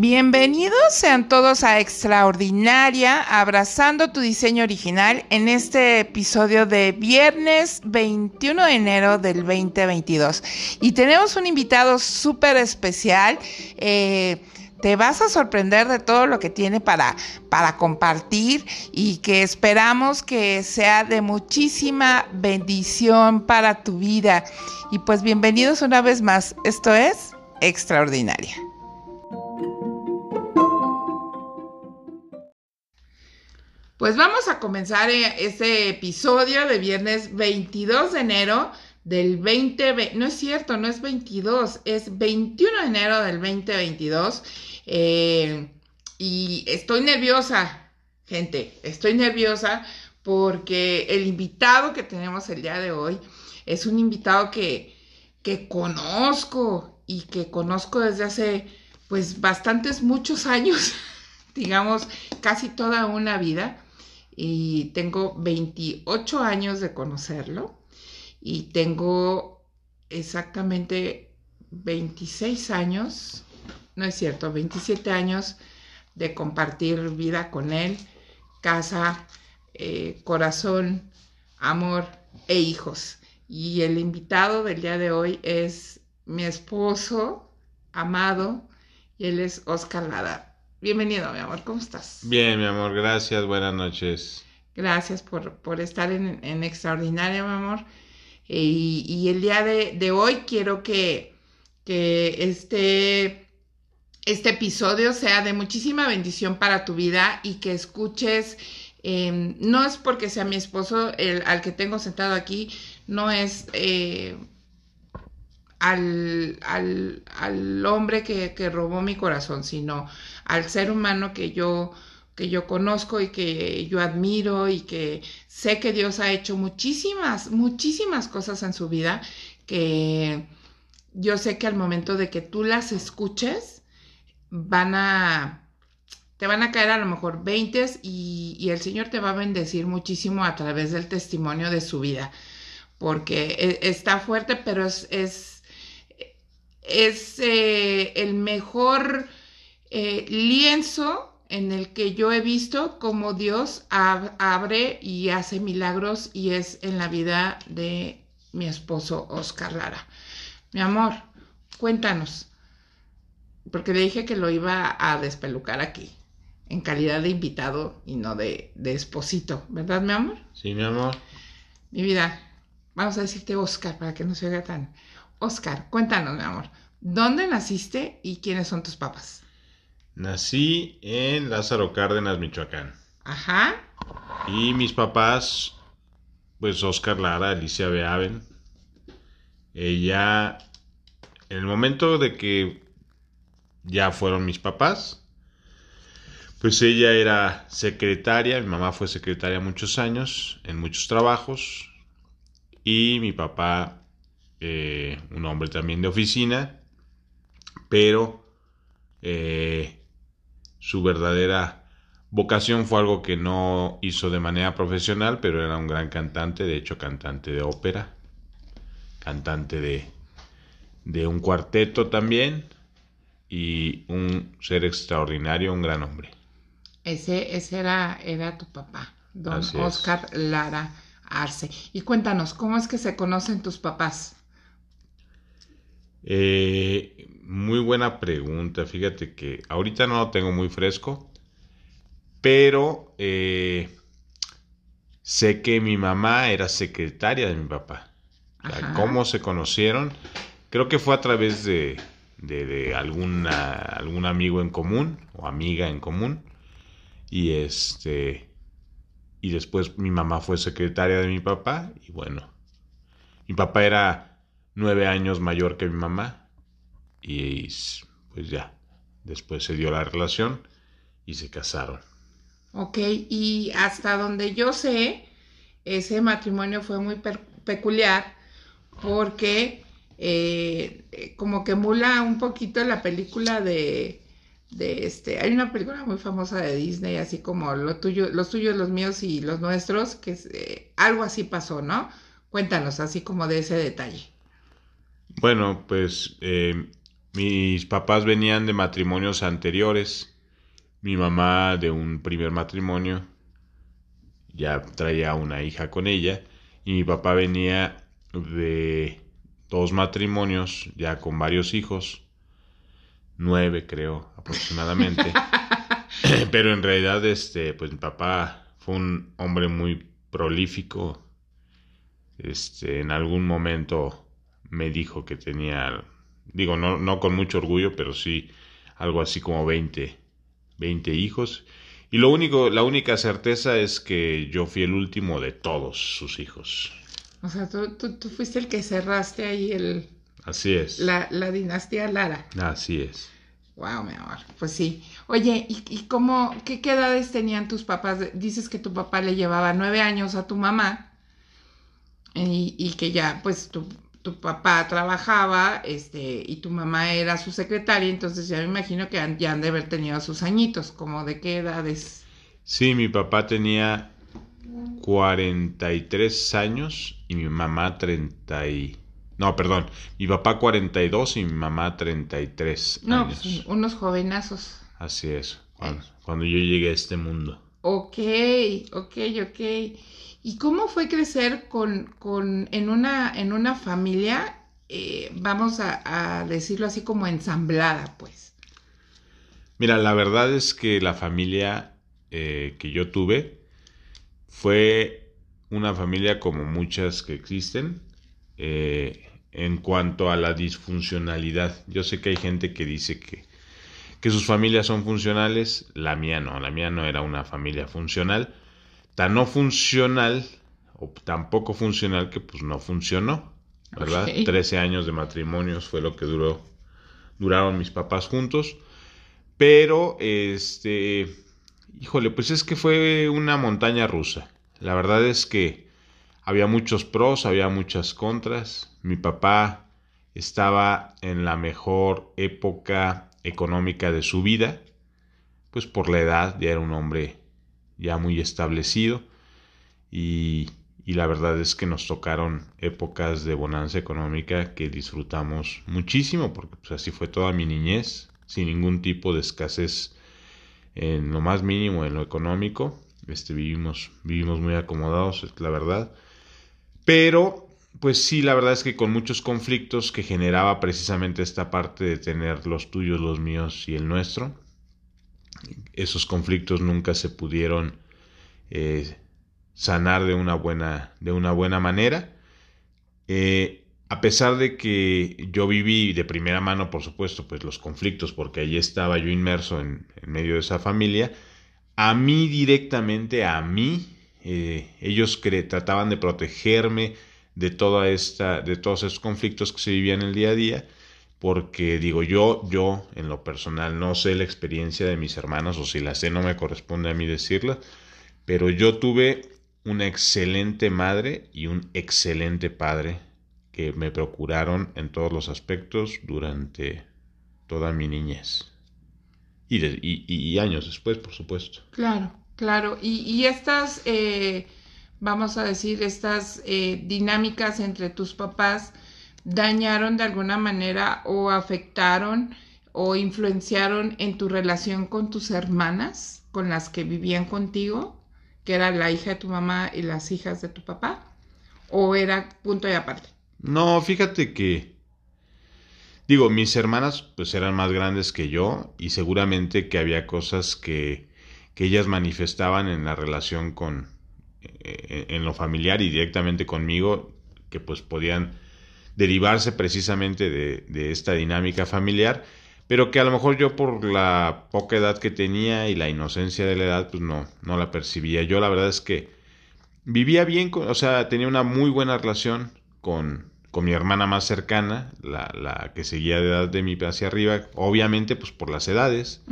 Bienvenidos sean todos a Extraordinaria, abrazando tu diseño original en este episodio de viernes 21 de enero del 2022. Y tenemos un invitado súper especial. Eh, te vas a sorprender de todo lo que tiene para, para compartir y que esperamos que sea de muchísima bendición para tu vida. Y pues bienvenidos una vez más. Esto es Extraordinaria. Pues vamos a comenzar este episodio de viernes 22 de enero del 2020. No es cierto, no es 22, es 21 de enero del 2022. Eh, y estoy nerviosa, gente, estoy nerviosa porque el invitado que tenemos el día de hoy es un invitado que, que conozco y que conozco desde hace pues bastantes, muchos años, digamos, casi toda una vida y tengo 28 años de conocerlo y tengo exactamente 26 años, no es cierto, 27 años de compartir vida con él, casa, eh, corazón, amor e hijos. Y el invitado del día de hoy es mi esposo amado y él es Oscar Lada. Bienvenido, mi amor, ¿cómo estás? Bien, mi amor, gracias, buenas noches. Gracias por, por estar en, en, Extraordinaria, mi amor. Y, y el día de, de, hoy quiero que, que este, este episodio sea de muchísima bendición para tu vida y que escuches, eh, no es porque sea mi esposo el, al que tengo sentado aquí, no es... Eh, al, al, al hombre que, que, robó mi corazón, sino al ser humano que yo, que yo conozco y que yo admiro y que sé que Dios ha hecho muchísimas, muchísimas cosas en su vida que yo sé que al momento de que tú las escuches van a te van a caer a lo mejor 20 y, el Señor te va a bendecir muchísimo a través del testimonio de su vida porque e, está fuerte pero es, es es eh, el mejor eh, lienzo en el que yo he visto cómo Dios ab abre y hace milagros y es en la vida de mi esposo Oscar Lara. Mi amor, cuéntanos, porque le dije que lo iba a despelucar aquí, en calidad de invitado y no de, de esposito, ¿verdad, mi amor? Sí, mi amor. Mi vida, vamos a decirte Oscar para que no se oiga tan... Oscar, cuéntanos, mi amor, ¿dónde naciste y quiénes son tus papás? Nací en Lázaro Cárdenas, Michoacán. Ajá. Y mis papás, pues Oscar Lara, Alicia Beaven. Ella, en el momento de que ya fueron mis papás, pues ella era secretaria, mi mamá fue secretaria muchos años, en muchos trabajos, y mi papá eh, un hombre también de oficina, pero eh, su verdadera vocación fue algo que no hizo de manera profesional, pero era un gran cantante, de hecho cantante de ópera, cantante de, de un cuarteto también y un ser extraordinario, un gran hombre. Ese, ese era, era tu papá, don Oscar Lara Arce. Y cuéntanos, ¿cómo es que se conocen tus papás? Eh, muy buena pregunta. Fíjate que ahorita no lo tengo muy fresco, pero eh, sé que mi mamá era secretaria de mi papá. ¿Cómo se conocieron? Creo que fue a través de, de, de alguna, algún amigo en común o amiga en común. Y este. Y después mi mamá fue secretaria de mi papá. Y bueno. Mi papá era nueve años mayor que mi mamá y pues ya, después se dio la relación y se casaron. Ok, y hasta donde yo sé, ese matrimonio fue muy peculiar porque eh, como que emula un poquito la película de, de este, hay una película muy famosa de Disney, así como lo tuyo, los tuyos, los míos y los nuestros, que eh, algo así pasó, ¿no? Cuéntanos así como de ese detalle. Bueno, pues eh, mis papás venían de matrimonios anteriores. Mi mamá de un primer matrimonio ya traía una hija con ella y mi papá venía de dos matrimonios ya con varios hijos, nueve creo aproximadamente. Pero en realidad este pues mi papá fue un hombre muy prolífico. Este en algún momento me dijo que tenía digo no no con mucho orgullo, pero sí algo así como 20 20 hijos y lo único, la única certeza es que yo fui el último de todos sus hijos. O sea, tú, tú, fuiste el que cerraste ahí el... Así es. La, la dinastía Lara. Así es. Wow, mi amor. Pues sí. Oye, ¿y, y cómo, qué, qué, edades tenían tus papás? Dices que tu papá le llevaba nueve años a tu mamá y, y que ya, pues, tu, tu papá trabajaba, este, y tu mamá era su secretaria, entonces ya me imagino que ya han de haber tenido sus añitos, como de qué edades. Sí, mi papá tenía 43 años y mi mamá 30 y... No, perdón, mi papá 42 y mi mamá 33 no, años. Pues, unos jovenazos. Así es, cuando, cuando yo llegué a este mundo. Ok, ok, ok. ¿Y cómo fue crecer con, con en, una, en una familia, eh, vamos a, decirlo así como ensamblada, pues? Mira, la verdad es que la familia eh, que yo tuve fue una familia como muchas que existen eh, en cuanto a la disfuncionalidad. Yo sé que hay gente que dice que, que sus familias son funcionales, la mía no, la mía no era una familia funcional tan no funcional o tan poco funcional que pues no funcionó, ¿verdad? Trece años de matrimonios fue lo que duró, duraron mis papás juntos, pero este, híjole, pues es que fue una montaña rusa. La verdad es que había muchos pros, había muchas contras. Mi papá estaba en la mejor época económica de su vida, pues por la edad ya era un hombre ya muy establecido. Y, la verdad es que nos tocaron épocas de bonanza económica que disfrutamos muchísimo porque pues, así fue toda mi niñez sin ningún tipo de escasez en lo más mínimo en lo económico. Este vivimos vivimos muy acomodados es la verdad. Pero pues sí la verdad es que con muchos conflictos que generaba precisamente esta parte de tener los tuyos los míos y el nuestro esos conflictos nunca se pudieron eh, sanar de una buena, de una buena manera. Eh, a pesar de que yo viví de primera mano, por supuesto, pues los conflictos, porque allí estaba yo inmerso en, medio de esa familia, a mí directamente, a mí, eh, ellos trataban de protegerme de toda esta, de todos esos conflictos que se vivían el día a día porque digo yo, yo en lo personal no sé la experiencia de mis hermanos o si la sé no me corresponde a mí decirla, pero yo tuve una excelente madre y un excelente padre que me procuraron en todos los aspectos durante toda mi niñez. Y, años después, por supuesto. Claro, claro. Y, estas, eh, vamos a decir, estas eh, dinámicas entre tus papás, dañaron de alguna manera o afectaron o influenciaron en tu relación con tus hermanas, con las que vivían contigo, que era la hija de tu mamá y las hijas de tu papá? ¿O era punto y aparte? No, fíjate que, digo, mis hermanas pues eran más grandes que yo y seguramente que había cosas que, que ellas manifestaban en la relación con, eh, en lo familiar y directamente conmigo, que pues podían derivarse precisamente de, esta dinámica familiar, pero que a lo mejor yo por la poca edad que tenía y la inocencia de la edad, pues no, no la percibía. Yo la verdad es que vivía bien, o sea, tenía una muy buena relación con, con mi hermana más cercana, la, la, que seguía de edad de mí hacia arriba, obviamente pues por las edades.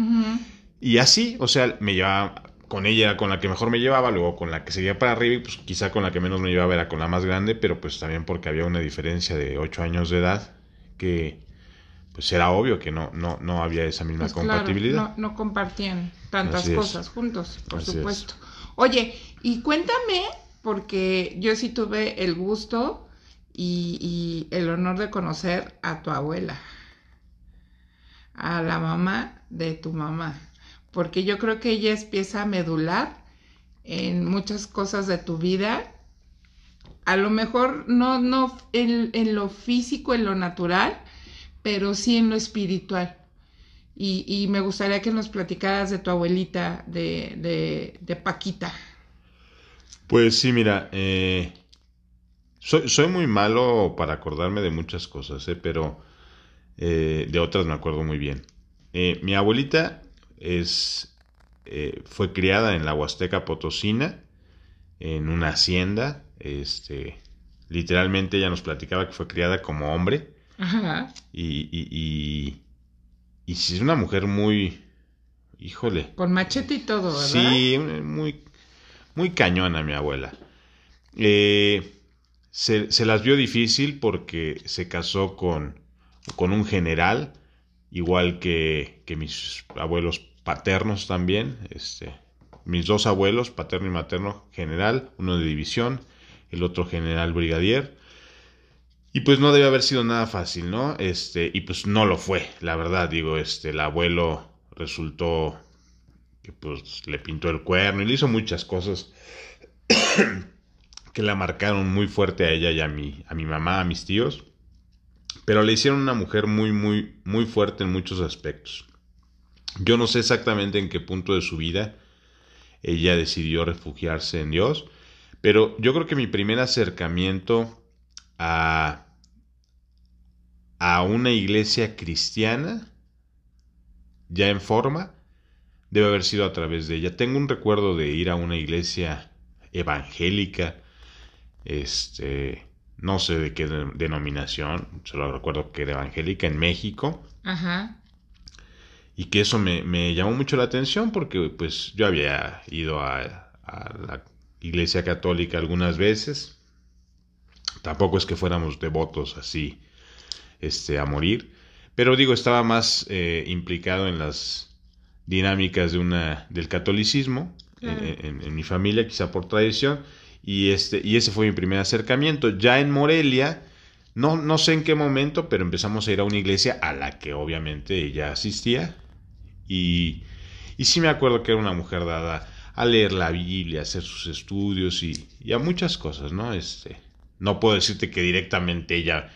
Y así, o sea, me llevaba, con ella con la que mejor me llevaba, luego con la que seguía para arriba y pues quizá con la que menos me llevaba era con la más grande, pero pues también porque había una diferencia de 8 años de edad que pues era obvio que no, no, no había esa misma pues compatibilidad. no, compartían tantas cosas juntos, por supuesto. Oye, y cuéntame, porque yo sí tuve el gusto y, y el honor de conocer a tu abuela. a la mamá de tu mamá, porque yo creo que ella es pieza medular en muchas cosas de tu vida. A lo mejor no, no en, en lo físico, en lo natural, pero sí en lo espiritual. Y, y, me gustaría que nos platicaras de tu abuelita, de, de, Paquita. Pues sí, mira, eh, soy, soy, muy malo para acordarme de muchas cosas, eh, pero eh, de otras me acuerdo muy bien. Eh, mi abuelita es, eh, fue criada en la Huasteca Potosina, en una hacienda. Este, literalmente ella nos platicaba que fue criada como hombre. Ajá. Y, y, y, y sí es una mujer muy, híjole. Con machete y todo, ¿verdad? Sí, muy, muy cañona mi abuela. Eh, se, se, las vio difícil porque se casó con, con un general, igual que, que, mis abuelos paternos también. Este, mis dos abuelos, paterno y materno, general, uno de división, el otro general brigadier. Y pues no debe haber sido nada fácil, ¿no? Este, y pues no lo fue, la verdad, digo, este, el abuelo resultó que pues le pintó el cuerno y le hizo muchas cosas que la marcaron muy fuerte a ella y a mi, a mi mamá, a mis tíos. Pero le hicieron una mujer muy, muy, muy fuerte en muchos aspectos. Yo no sé exactamente en qué punto de su vida ella decidió refugiarse en Dios, pero yo creo que mi primer acercamiento a, a una iglesia cristiana, ya en forma, debe haber sido a través de ella. Tengo un recuerdo de ir a una iglesia evangélica, este, no sé de qué denominación, solo recuerdo que era evangélica en México. Ajá. Y que eso me, me, llamó mucho la atención porque pues yo había ido a, a la iglesia católica algunas veces. Tampoco es que fuéramos devotos así este, a morir. Pero digo, estaba más eh, implicado en las dinámicas de una, del catolicismo en, en- en mi familia, quizá por tradición. Y, este, y ese fue mi primer acercamiento. Ya en Morelia, no, no sé en qué momento, pero empezamos a ir a una iglesia a la que obviamente ella asistía. Y, sí me acuerdo que era una mujer dada a leer la Biblia, a hacer sus estudios y, y a muchas cosas, ¿no? Este, no puedo decirte que directamente ella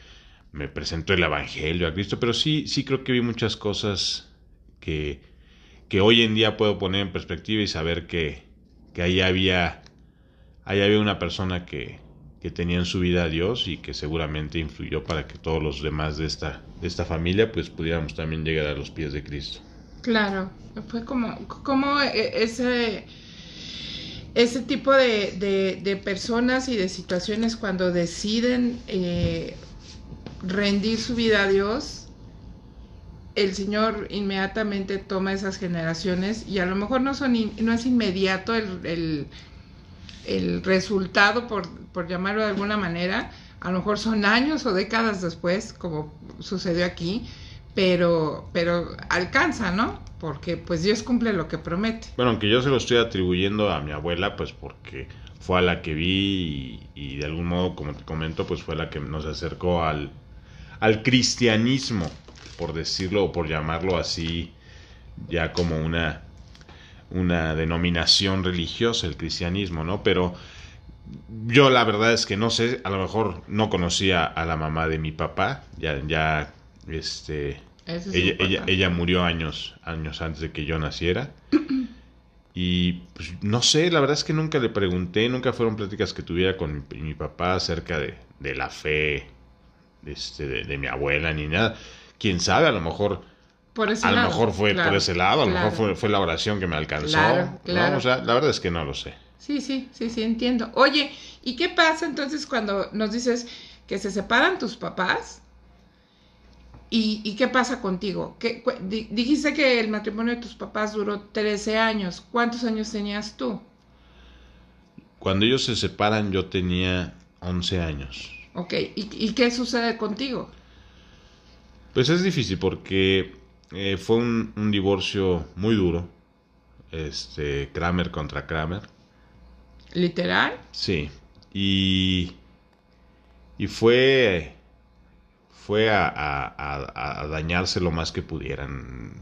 me presentó el Evangelio a Cristo, pero sí, sí creo que vi muchas cosas que, que hoy en día puedo poner en perspectiva y saber que, que ahí había, ahí había una persona que, que tenía en su vida a Dios y que seguramente influyó para que todos los demás de esta, de esta familia pues pudiéramos también llegar a los pies de Cristo. Claro, fue como, como eh, ese, ese tipo de, de- personas y de situaciones cuando deciden eh, rendir su vida a Dios, el Señor inmediatamente toma esas generaciones y a lo mejor no, son no es inmediato el, el- el resultado, por, por llamarlo de alguna manera, a lo mejor son años o décadas después, como sucedió aquí, pero, pero alcanza, ¿no? Porque pues Dios cumple lo que promete. Bueno, aunque yo se lo estoy atribuyendo a mi abuela, pues porque fue a la que vi y, y de algún modo, como te comento, pues fue la que nos acercó al, al cristianismo, por decirlo o por llamarlo así, ya como una, una denominación religiosa, el cristianismo, ¿no? Pero yo la verdad es que no sé, a lo mejor no conocía a la mamá de mi papá, ya, ya, este, es ella, ella, ella murió años, años antes de que yo naciera. Y pues no sé, la verdad es que nunca le pregunté, nunca fueron pláticas que tuviera con mi, mi papá acerca de, de la fe este, de, de mi abuela ni nada. Quién sabe, a lo mejor, Por ese a lo mejor fue claro, por ese lado, a lo claro. mejor fue, fue la oración que me alcanzó. Claro, ¿no? claro. O sea, la verdad es que no lo sé. Sí, sí, sí, sí, entiendo. Oye, ¿y qué pasa entonces cuando nos dices que se separan tus papás? ¿Y, y qué pasa contigo? ¿Qué, cu- di- dijiste que el matrimonio de tus papás duró 13 años. ¿Cuántos años tenías tú? Cuando ellos se separan yo tenía 11 años. Ok, ¿y, y qué sucede contigo? Pues es difícil porque eh, fue un, un divorcio muy duro. Este, Kramer contra Kramer. ¿Literal? Sí. Y, y fue, fue a, a, a, dañarse lo más que pudieran.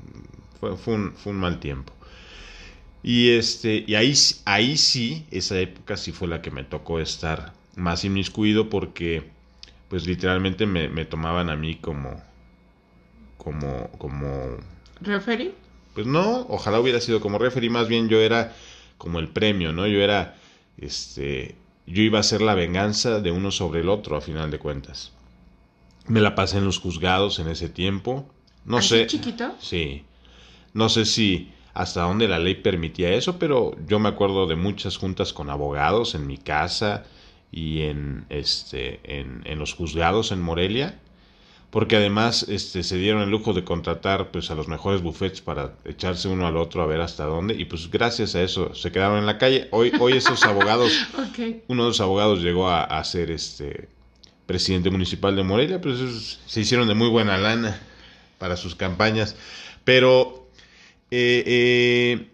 Fue, fue, un, fue, un, mal tiempo. Y este, y ahí, ahí sí, esa época sí fue la que me tocó estar más inmiscuido porque pues literalmente me, me tomaban a mí como como como referee pues no ojalá hubiera sido como referee más bien yo era como el premio no yo era este yo iba a ser la venganza de uno sobre el otro a final de cuentas me la pasé en los juzgados en ese tiempo. No sé chiquito sí. No sé si hasta dónde la ley permitía eso pero yo me acuerdo de muchas juntas con abogados en mi casa y en, este, en, en, los juzgados en Morelia, porque además este, se dieron el lujo de contratar pues, a los mejores buffets para echarse uno al otro a ver hasta dónde, y pues gracias a eso se quedaron en la calle. Hoy, hoy esos abogados, uno de los abogados llegó a, a, ser este, presidente municipal de Morelia, pues se hicieron de muy buena lana para sus campañas, pero eh, eh,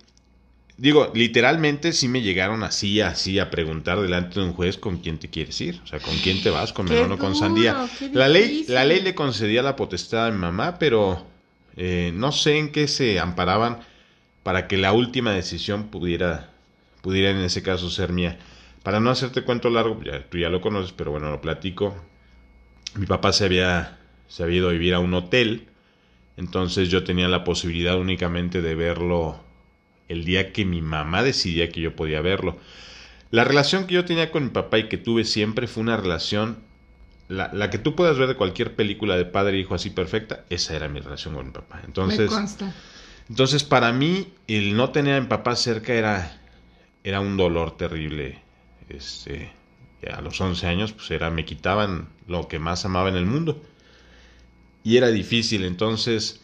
digo, literalmente sí me llegaron así, así a preguntar delante de un juez con quién te quieres ir, o sea, con quién te vas, con melón o con sandía. La ley, la ley le concedía la potestad a mi mamá, pero eh, no sé en qué se amparaban para que la última decisión pudiera, pudiera en ese caso ser mía. Para no hacerte cuento largo, ya, tú ya lo conoces, pero bueno, lo platico. Mi papá se había, se había ido a vivir a un hotel, entonces yo tenía la posibilidad únicamente de verlo el día que mi mamá decidía que yo podía verlo. La relación que yo tenía con mi papá y que tuve siempre fue una relación, la, la que tú puedas ver de cualquier película de padre e hijo así perfecta, esa era mi relación con mi papá. Entonces, entonces para mí el no tener a mi papá cerca era, era un dolor terrible. Este, a los 11 años pues era, me quitaban lo que más amaba en el mundo. Y era difícil, entonces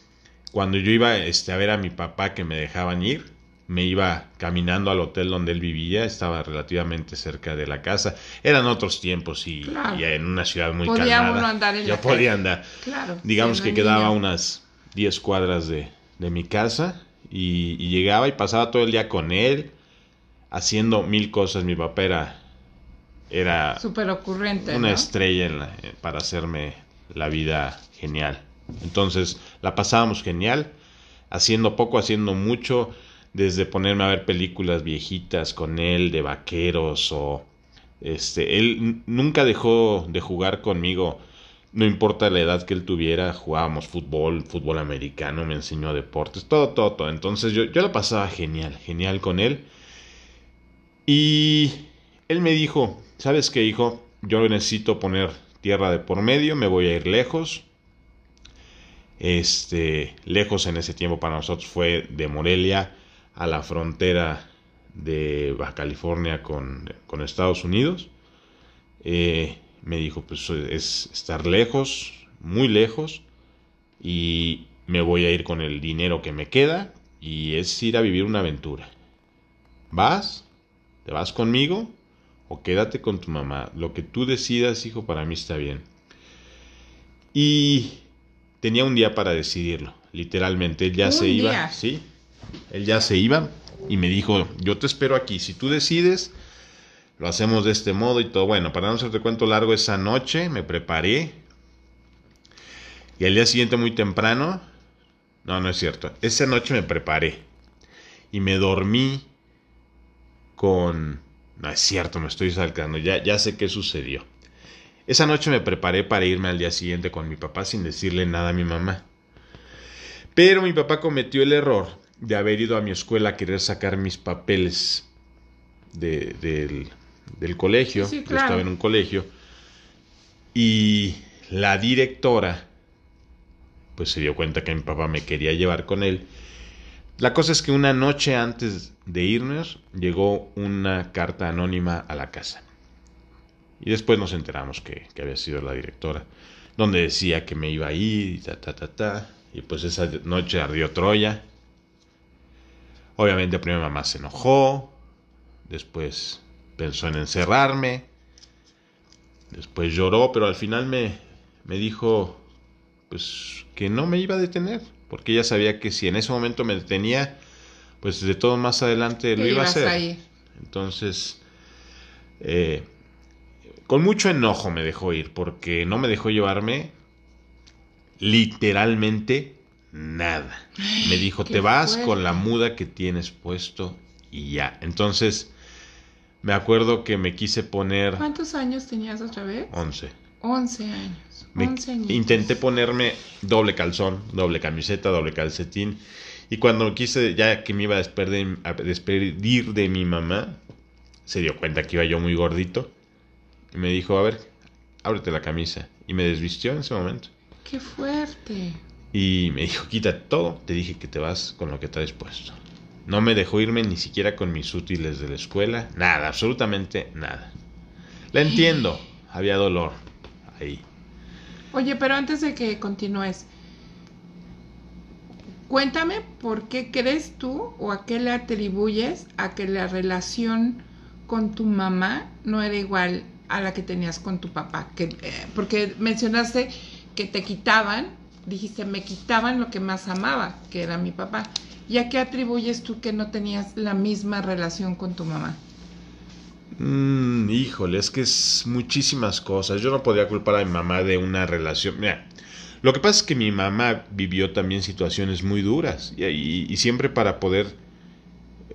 cuando yo iba este, a ver a mi papá que me dejaban ir, me iba caminando al hotel donde él vivía, estaba relativamente cerca de la casa. Eran otros tiempos y, en una ciudad muy podía calmada. andar en yo podía andar. Claro, Digamos que quedaba unas 10 cuadras de, de mi casa y, y, llegaba y pasaba todo el día con él haciendo mil cosas. Mi papá era, era súper ocurrente. Una ¿no? estrella en la, para hacerme la vida genial. Entonces la pasábamos genial, haciendo poco, haciendo mucho desde ponerme a ver películas viejitas con él de vaqueros o este él nunca dejó de jugar conmigo no importa la edad que él tuviera jugábamos fútbol fútbol americano me enseñó deportes todo todo todo entonces yo yo la pasaba genial genial con él y él me dijo sabes qué hijo yo necesito poner tierra de por medio me voy a ir lejos este lejos en ese tiempo para nosotros fue de Morelia a la frontera de Baja California con, con Estados Unidos. Eh, me dijo, pues es estar lejos, muy lejos, y me voy a ir con el dinero que me queda, y es ir a vivir una aventura. ¿Vas? ¿Te vas conmigo? ¿O quédate con tu mamá? Lo que tú decidas, hijo, para mí está bien. Y tenía un día para decidirlo, literalmente, él ya se día? iba, ¿sí? Él ya se iba y me dijo, yo te espero aquí, si tú decides, lo hacemos de este modo y todo. Bueno, para no hacerte cuento largo, esa noche me preparé y al día siguiente muy temprano, no, no es cierto, esa noche me preparé y me dormí con... No es cierto, me estoy saltando, ya, ya sé qué sucedió. Esa noche me preparé para irme al día siguiente con mi papá sin decirle nada a mi mamá. Pero mi papá cometió el error de haber ido a mi escuela a querer sacar mis papeles de, del, del, colegio. Sí, sí, Yo estaba en un colegio. Y la directora, pues se dio cuenta que mi papá me quería llevar con él. La cosa es que una noche antes de irnos llegó una carta anónima a la casa. Y después nos enteramos que, había sido la directora, donde decía que me iba a ir y ta, ta, ta, ta. Y pues esa noche ardió Troya. Obviamente primero mamá se enojó, después pensó en encerrarme, después lloró, pero al final me, me dijo pues que no me iba a detener, porque ella sabía que si en ese momento me detenía, pues de todo más adelante lo iba a hacer. Entonces, eh, con mucho enojo me dejó ir, porque no me dejó llevarme literalmente nada. Me dijo, te vas fuerte. con la muda que tienes puesto y ya. Entonces, me acuerdo que me quise poner ¿Cuántos años tenías otra vez? 11. 11 años. Me 11 años. intenté ponerme doble calzón, doble camiseta, doble calcetín. Y cuando quise, ya que me iba a despedir, a despedir de mi mamá, se dio cuenta que iba yo muy gordito. Y me dijo, a ver, ábrete la camisa. Y me desvistió en ese momento. Qué fuerte. Y me dijo, quita todo, te dije que te vas con lo que traes puesto. No me dejó irme ni siquiera con mis útiles de la escuela, nada, absolutamente nada. La entiendo, había dolor ahí. Oye, pero antes de que continúes, cuéntame por qué crees tú o a qué le atribuyes a que la relación con tu mamá no era igual a la que tenías con tu papá. Que, eh, porque mencionaste que te quitaban, dijiste, me quitaban lo que más amaba, que era mi papá. ¿Y a qué atribuyes tú que no tenías la misma relación con tu mamá? Mm, híjole, es que es muchísimas cosas. Yo no podía culpar a mi mamá de una relación. Mira, lo que pasa es que mi mamá vivió también situaciones muy duras y, y- y siempre para poder...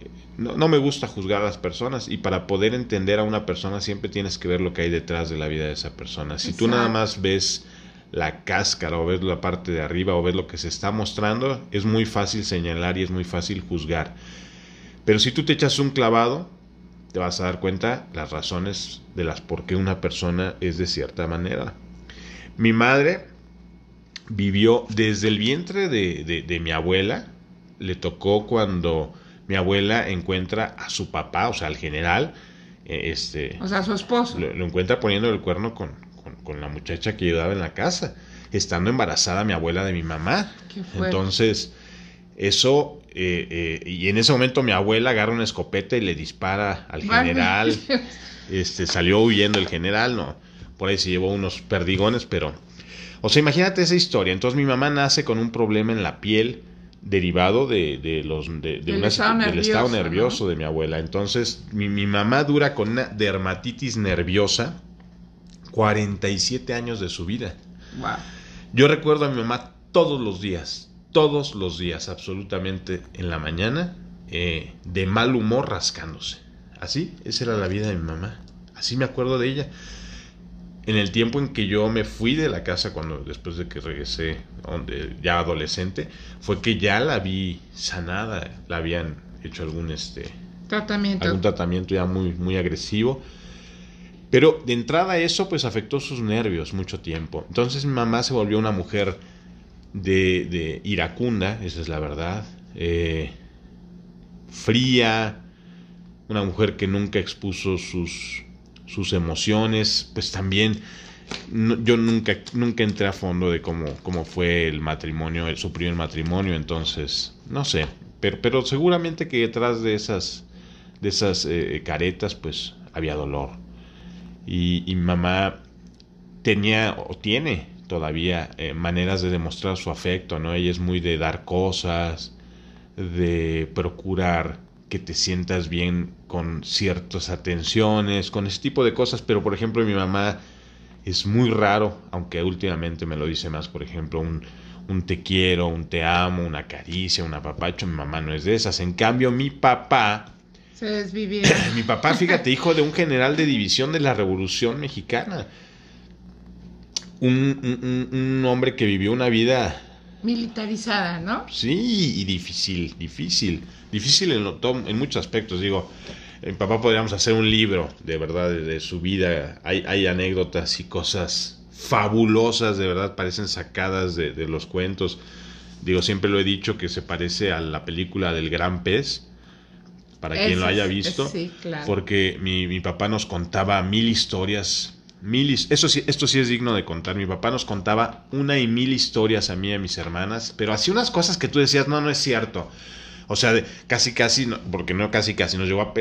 eh, No, no me gusta juzgar a las personas y para poder entender a una persona siempre tienes que ver lo que hay detrás de la vida de esa persona. Si tú nada más ves la cáscara o ves la parte de arriba o ves lo que se está mostrando, es muy fácil señalar y es muy fácil juzgar. Pero si tú te echas un clavado, te vas a dar cuenta las razones de las por qué una persona es de cierta manera. Mi madre vivió desde el vientre de, de- de mi abuela, le tocó cuando mi abuela encuentra a su papá, o sea, al general, eh, este, O sea, su esposo. lo, lo encuentra poniendo el cuerno con, con- con la muchacha que ayudaba en la casa, estando embarazada mi abuela de mi mamá. Qué. Entonces, eso, eh, eh, y en ese momento mi abuela agarra una escopeta y le dispara al general. Este, salió huyendo el general, no, por ahí se llevó unos perdigones, pero, o sea, imagínate esa historia. Entonces mi mamá nace con un problema en la piel derivado de, de los de, una- estado del estado nervioso, nervioso ¿no? de mi abuela. Entonces mi, mi mamá dura con una dermatitis nerviosa 47 años de su vida. Wow. Yo recuerdo a mi mamá todos los días, todos los días, absolutamente en la mañana, eh, de mal humor rascándose. Así, esa era la vida de mi mamá. Así me acuerdo de ella. En el tiempo en que yo me fui de la casa, cuando después de que regresé, donde, ya adolescente, fue que ya la vi sanada, la habían hecho algún este Tratamiento. algún tratamiento ya muy, muy agresivo. Pero de entrada eso pues afectó sus nervios mucho tiempo. Entonces mi mamá se volvió una mujer de, de iracunda, esa es la verdad. eh, fría, una mujer que nunca expuso sus, sus emociones. Pues también yo nunca, nunca entré a fondo de cómo, cómo fue el matrimonio, el, su primer matrimonio. Entonces, no sé. Pero, pero seguramente que detrás de esas de esas eh, caretas, pues había dolor. Y, y mamá tenía o tiene todavía eh, maneras de demostrar su afecto, ¿no? Ella es muy de dar cosas, de procurar que te sientas bien con ciertas atenciones, con ese tipo de cosas, pero por ejemplo mi mamá es muy raro, aunque últimamente me lo dice más, por ejemplo, un, un te quiero, un te amo, una caricia, un apapacho, mi mamá no es de esas. En cambio, mi papá, Se desvivía. mi papá, fíjate, hijo de un general de división de la Revolución Mexicana. Un, un- un- hombre que vivió una vida, Militarizada, ¿no? sí, y difícil, difícil. Difícil en, lo en muchos aspectos. Digo, mi papá podríamos hacer un libro, de verdad, de, de su vida. Hay, hay anécdotas y cosas fabulosas, de verdad, parecen sacadas de, de los cuentos. Digo, siempre lo he dicho que se parece a la película del Gran Pez, para quien lo haya es- visto. sí, claro. Porque mi, mi papá nos contaba mil historias. Mil, eso sí, esto sí es digno de contar. Mi papá nos contaba una y mil historias a mí y a mis hermanas, pero hacía unas cosas que tú decías, no, no es cierto. O sea, de- casi, casi, no- porque no casi, casi, nos llevó a,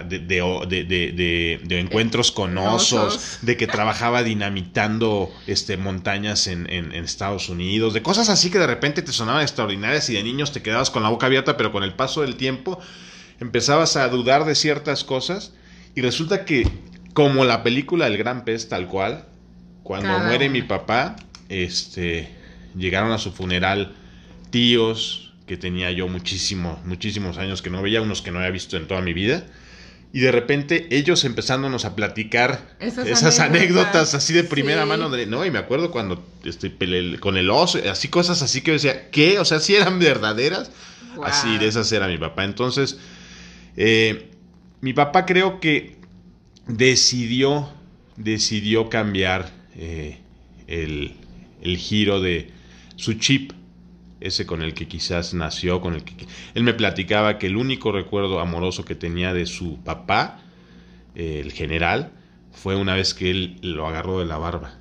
a- de, de, de- encuentros con osos, osos. de que trabajaba dinamitando este, montañas en, en- en Estados Unidos, de cosas así que de repente te sonaban extraordinarias y de niños te quedabas con la boca abierta, pero con el paso del tiempo empezabas a dudar de ciertas cosas y resulta que, como la película El Gran Pez tal cual, cuando muere mi papá, este, llegaron a su funeral tíos que tenía yo muchísimo, muchísimos años que no veía, unos que no había visto en toda mi vida. Y de repente ellos empezándonos a platicar esas, anécdotas. así de primera mano. De, no, y me acuerdo cuando estoy con el oso, así cosas así que yo decía, ¿qué? O sea, si eran verdaderas. Así, de esas era mi papá. Entonces, eh, mi papá creo que decidió, decidió cambiar eh, el, el giro de su chip ese con el que quizás nació, con el que él me platicaba que el único recuerdo amoroso que tenía de su papá, el general, fue una vez que él lo agarró de la barba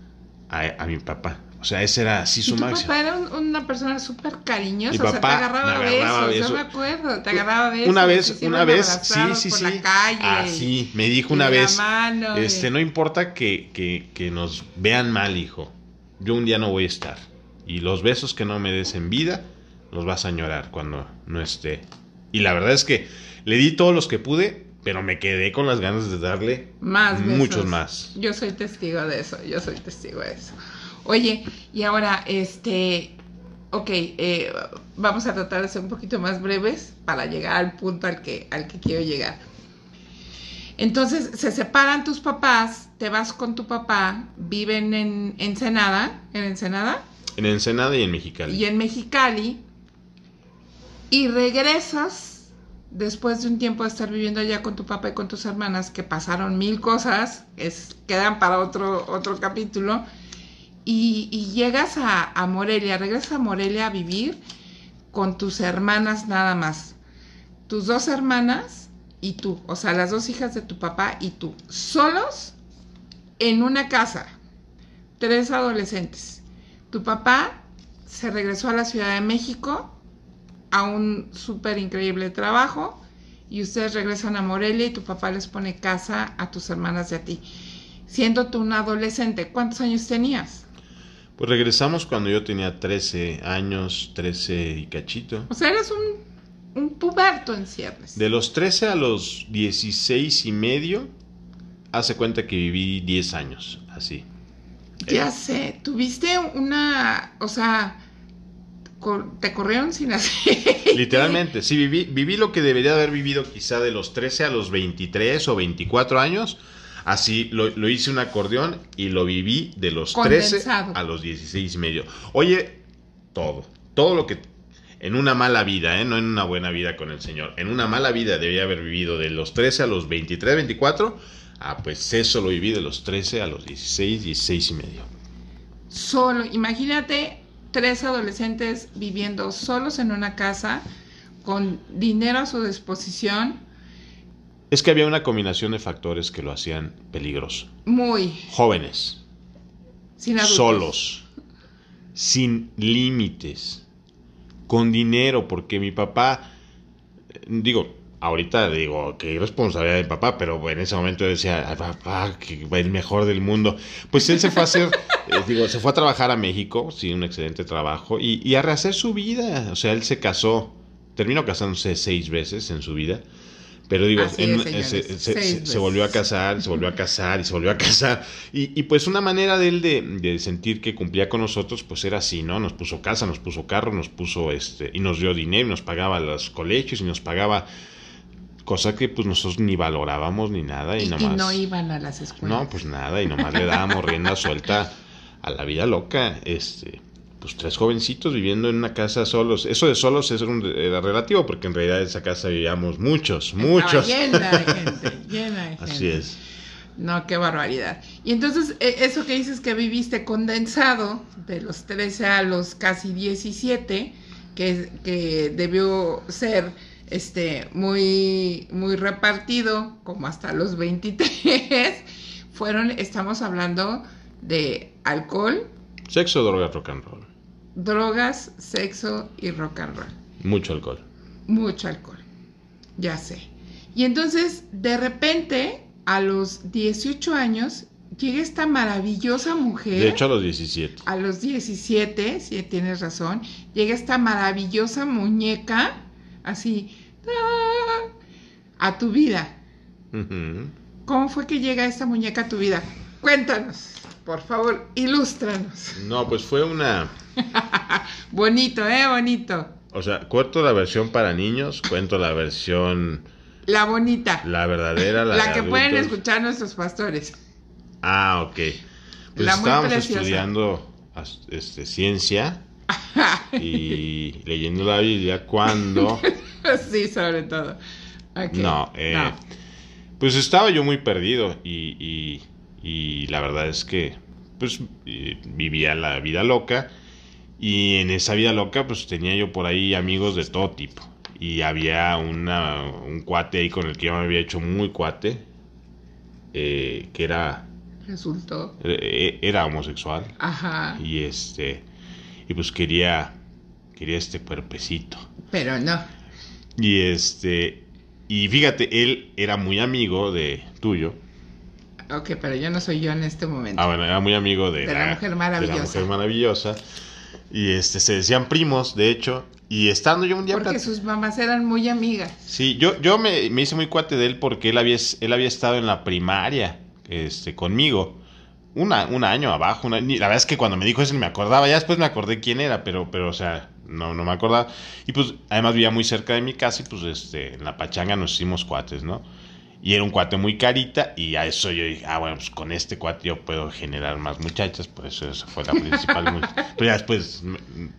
a, mi papá. O sea, ese era así su máximo. Tu papá era una persona súper cariñosa, o sea, te agarraba, besos, yo me acuerdo, te agarraba besos. Una vez, una vez, sí, sí, sí. Ah, sí, me dijo una vez, este, no importa que, que, que nos vean mal, hijo, yo un día no voy a estar y los besos que no me des en vida, los vas a añorar cuando no esté. Y la verdad es que le di todos los que pude, pero me quedé con las ganas de darle más muchos más. Yo soy testigo de eso, yo soy testigo de eso. Oye, y ahora, este, ok, eh, vamos a tratar de ser un poquito más breves para llegar al punto al que, al que quiero llegar. Entonces se separan tus papás, te vas con tu papá, viven en Ensenada, en Ensenada. En Ensenada y en Mexicali. Y en Mexicali. Y regresas después de un tiempo de estar viviendo allá con tu papá y con tus hermanas, que pasaron mil cosas, es, quedan para otro, otro capítulo. Y, llegas a, Morelia, regresas a Morelia a vivir con tus hermanas nada más. Tus dos hermanas y tú, o sea, las dos hijas de tu papá y tú, solos en una casa, tres adolescentes. Tu papá se regresó a la Ciudad de México a un súper increíble trabajo y ustedes regresan a Morelia y tu papá les pone casa a tus hermanas y a ti. Siendo tú un adolescente, ¿cuántos años tenías? Pues regresamos cuando yo tenía 13 años, 13 y cachito. O sea, eres un, un puberto en ciernes. De los 13 a los 16 y medio, hace cuenta que viví 10 años, así. Ya sé, tuviste una, o sea, te corrieron sin hacer. Literalmente, sí, viví, viví lo que debería haber vivido quizá de los 13 a los 23 o 24 años. Así lo, hice un acordeón y lo viví de los 13 a los 16 y medio. Oye, todo, todo lo que en una mala vida, ¿eh? no en una buena vida con el Señor, en una mala vida debía haber vivido de los 13 a los 23, 24 Ah, pues eso lo viví de los 13 a los 16, 16 y medio. Solo, imagínate tres adolescentes viviendo solos en una casa con dinero a su disposición. Es que había una combinación de factores que lo hacían peligroso. Muy. Jóvenes. Sin adultos. Solos. Sin límites. Con dinero, porque mi papá, digo, ahorita digo, que responsabilidad de papá, pero en ese momento decía, papá, que el mejor del mundo. Pues él se fue a hacer, eh, digo, se fue a trabajar a México, sí, un excelente trabajo, y, a rehacer su vida. O sea, él se casó, terminó casándose seis veces en su vida. Pero digo, se, volvió a casar, se volvió a casar y se volvió a casar. Y, pues una manera de él de, de, sentir que cumplía con nosotros, pues era así, ¿no? Nos puso casa, nos puso carro, nos puso este, y nos dio dinero, y nos pagaba los colegios y nos pagaba cosa que pues nosotros ni valorábamos ni nada y, y nomás... Y no iban a las escuelas. No, pues nada, y nomás le dábamos rienda suelta a la vida loca, este, pues tres jovencitos viviendo en una casa solos. Eso de solos es era relativo, porque en realidad en esa casa vivíamos muchos, muchos. llena de gente, llena de gente. Así es. No, qué barbaridad. Y entonces, e, eso que dices que viviste condensado, de los 13 a los casi 17, que, que debió ser este, muy, muy repartido, como hasta los 23, fueron, estamos hablando de alcohol. Sexo, drogas, rock and roll. Drogas, sexo y rock and roll. Mucho alcohol. Mucho alcohol, ya sé. Y entonces, de repente, a los 18 años, llega esta maravillosa mujer. De hecho, a los 17. A los 17, si tienes razón, llega esta maravillosa muñeca así, a tu vida. ¿Cómo fue que llega esta muñeca a tu vida? Cuéntanos, por favor, ilústranos. No, pues fue una... Bonito, ¿eh? Bonito. O sea, cuento la versión para niños, cuento la versión... La bonita. La verdadera, la, la que pueden escuchar nuestros pastores. Ah, ok. Pues estábamos estudiando este, ciencia y leyendo la Biblia cuando... sí, sobre todo. No, eh, pues estaba yo muy perdido y, y, la verdad es que pues eh, vivía la vida loca. Y en esa vida loca pues tenía yo por ahí amigos de todo tipo. Y había una, un cuate ahí con el que yo me había hecho muy cuate eh, que era resultó. Era homosexual. Ajá. Y este y pues quería quería este cuerpecito. Pero no. Y este y fíjate, él era muy amigo de tuyo. Ok, pero yo no soy yo en este momento. Ah, bueno, era muy amigo de, la, mujer maravillosa. De la mujer maravillosa. Y este, se decían primos, de hecho. Y estando yo un día... Porque sus mamás eran muy amigas. Sí, yo, yo me, me, hice muy cuate de él porque él había, él había estado en la primaria este, conmigo. Una, un año abajo. la verdad es que cuando me dijo eso me acordaba. Ya después me acordé quién era, pero, pero o sea, no, no me acordaba. Y pues además vivía muy cerca de mi casa y pues este, en la pachanga nos hicimos cuates, ¿no? Y era un cuate muy carita y a eso yo dije, ah, bueno, pues con este cuate yo puedo generar más muchachas, por eso esa fue la principal. Pero ya después,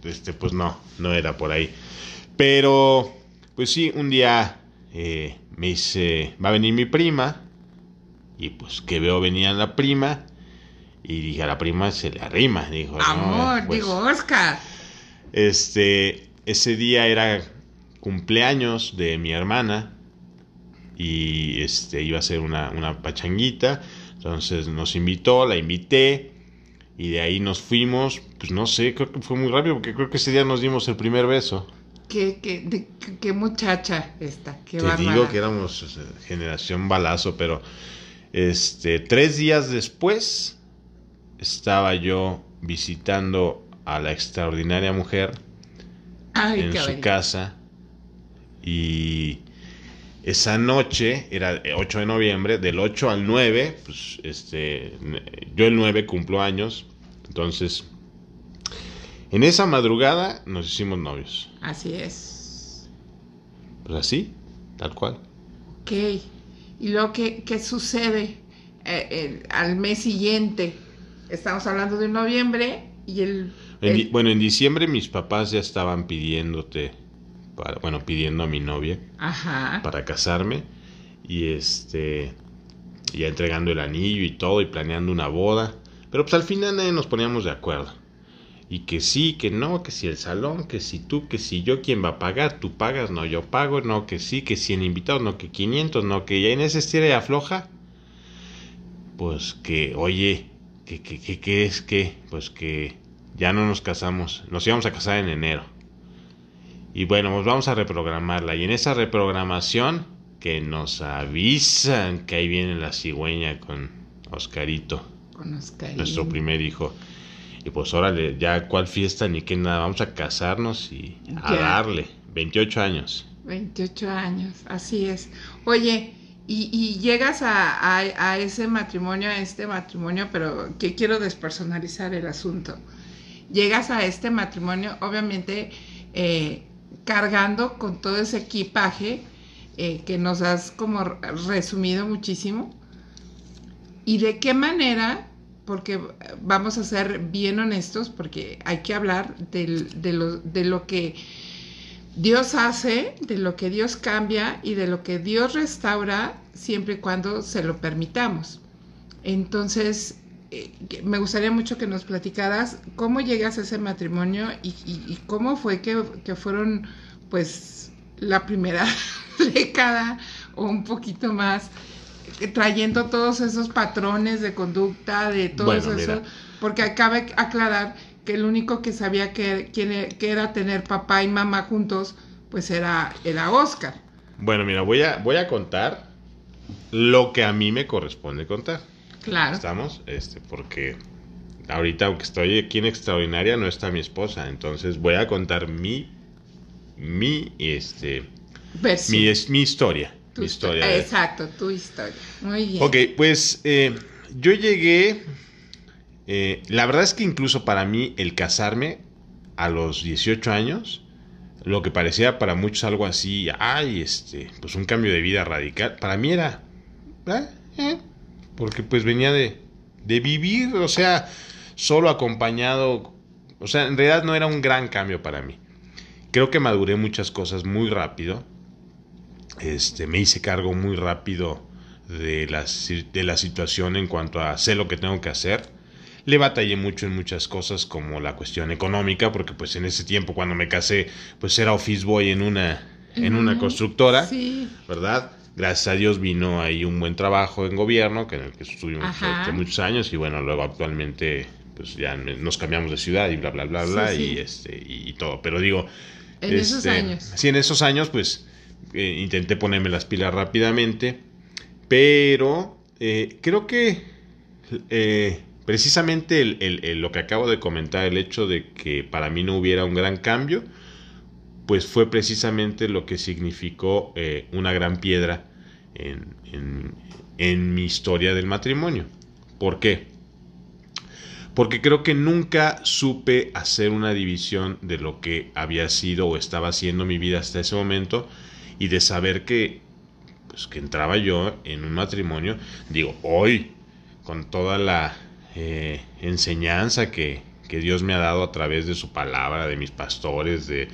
este, pues no, no era por ahí. Pero, pues sí, un día eh, me dice, va a venir mi prima y pues que veo venía la prima y dije, a la prima se le arrima. Dijo, Amor, pues, digo, Oscar. Este, ese día era cumpleaños de mi hermana y este iba a ser una, una pachanguita. Entonces nos invitó, la invité y de ahí nos fuimos. Pues no sé, creo que fue muy rápido porque creo que ese día nos dimos el primer beso. Qué, qué, qué muchacha esta, qué Te digo que éramos generación balazo, pero este tres días después estaba yo visitando a la extraordinaria mujer en su casa y esa noche era 8 de noviembre, del 8 al 9, pues este yo el 9 cumplo años, entonces en esa madrugada nos hicimos novios. Así es. Pues así, tal cual. Ok. ¿Y luego qué, qué sucede eh, eh, al mes siguiente? Estamos hablando de noviembre y el bueno, en diciembre mis papás ya estaban pidiéndote, para, bueno, pidiendo a mi novia para casarme y este, ya entregando el anillo y todo y planeando una boda. Pero pues al final nos poníamos de acuerdo. Y que sí, que no, que si el salón, que si tú, que si yo, ¿quién va a pagar? Tú pagas, no, yo pago, no, que sí, que 100 invitados, no, que 500, no, que ya en ese estira y afloja. Pues que, oye, que, que, que, que es que, pues que ya no nos casamos, nos íbamos a casar en enero. Y bueno, pues vamos a reprogramarla. Y en esa reprogramación, que nos avisan que ahí viene la cigüeña con Oscarito. Con Oscarito. Nuestro primer hijo. Y pues órale, ya cuál fiesta ni qué nada, vamos a casarnos y a darle. 28 años. 28 años, así es. Oye, y, llegas a, a, ese matrimonio, a este matrimonio, pero que quiero despersonalizar el asunto llegas a este matrimonio, obviamente, eh, cargando con todo ese equipaje eh, que nos has como resumido muchísimo. ¿Y de qué manera? Porque vamos a ser bien honestos, porque hay que hablar de, lo, de lo que Dios hace, de lo que Dios cambia y de lo que Dios restaura siempre y cuando se lo permitamos. Entonces, eh, me gustaría mucho que nos platicaras cómo llegas a ese matrimonio y, cómo fue que, fueron, pues, la primera década o un poquito más, eh, trayendo todos esos patrones de conducta, de todo eso, porque acaba de aclarar que el único que sabía que, que, era tener papá y mamá juntos, pues era, era Oscar. Bueno, mira, voy a, voy a contar lo que a mí me corresponde contar. Claro. Estamos, este, porque ahorita, aunque estoy aquí en Extraordinaria, no está mi esposa. Entonces voy a contar mi, mi, este, mi, es, mi historia. mi historia. Exacto, tu historia. Muy bien. Ok, pues eh, yo llegué, eh, la verdad es que incluso para mí el casarme a los 18 años, lo que parecía para muchos algo así, ay, este, pues un cambio de vida radical, para mí era, ¿eh? Porque pues venía de, de vivir, o sea, solo acompañado, o sea, en realidad no era un gran cambio para mí. Creo que maduré muchas cosas muy rápido, este, me hice cargo muy rápido de la, de la situación en cuanto a sé lo que tengo que hacer. Le batallé mucho en muchas cosas como la cuestión económica, porque pues en ese tiempo cuando me casé, pues era office boy en una, en una constructora, ¿verdad? Gracias a Dios vino ahí un buen trabajo en gobierno, que en el que estuvimos muchos años, y bueno, luego actualmente pues ya nos cambiamos de ciudad y bla, bla, bla, bla, y este, y, todo. Pero digo... En esos este, años. Sí, en esos años, pues eh, intenté ponerme las pilas rápidamente pero eh, creo que eh, precisamente lo que acabo de comentar, el hecho de que para mí no hubiera un gran cambio, pues fue precisamente lo que significó eh, una gran piedra en, en, mi historia del matrimonio. ¿Por qué? Porque creo que nunca supe hacer una división de lo que había sido o estaba haciendo mi vida hasta ese momento y de saber que pues, que entraba yo en un matrimonio, digo, hoy, con toda la eh, enseñanza que, Dios me ha dado a través de su palabra, de mis pastores, de,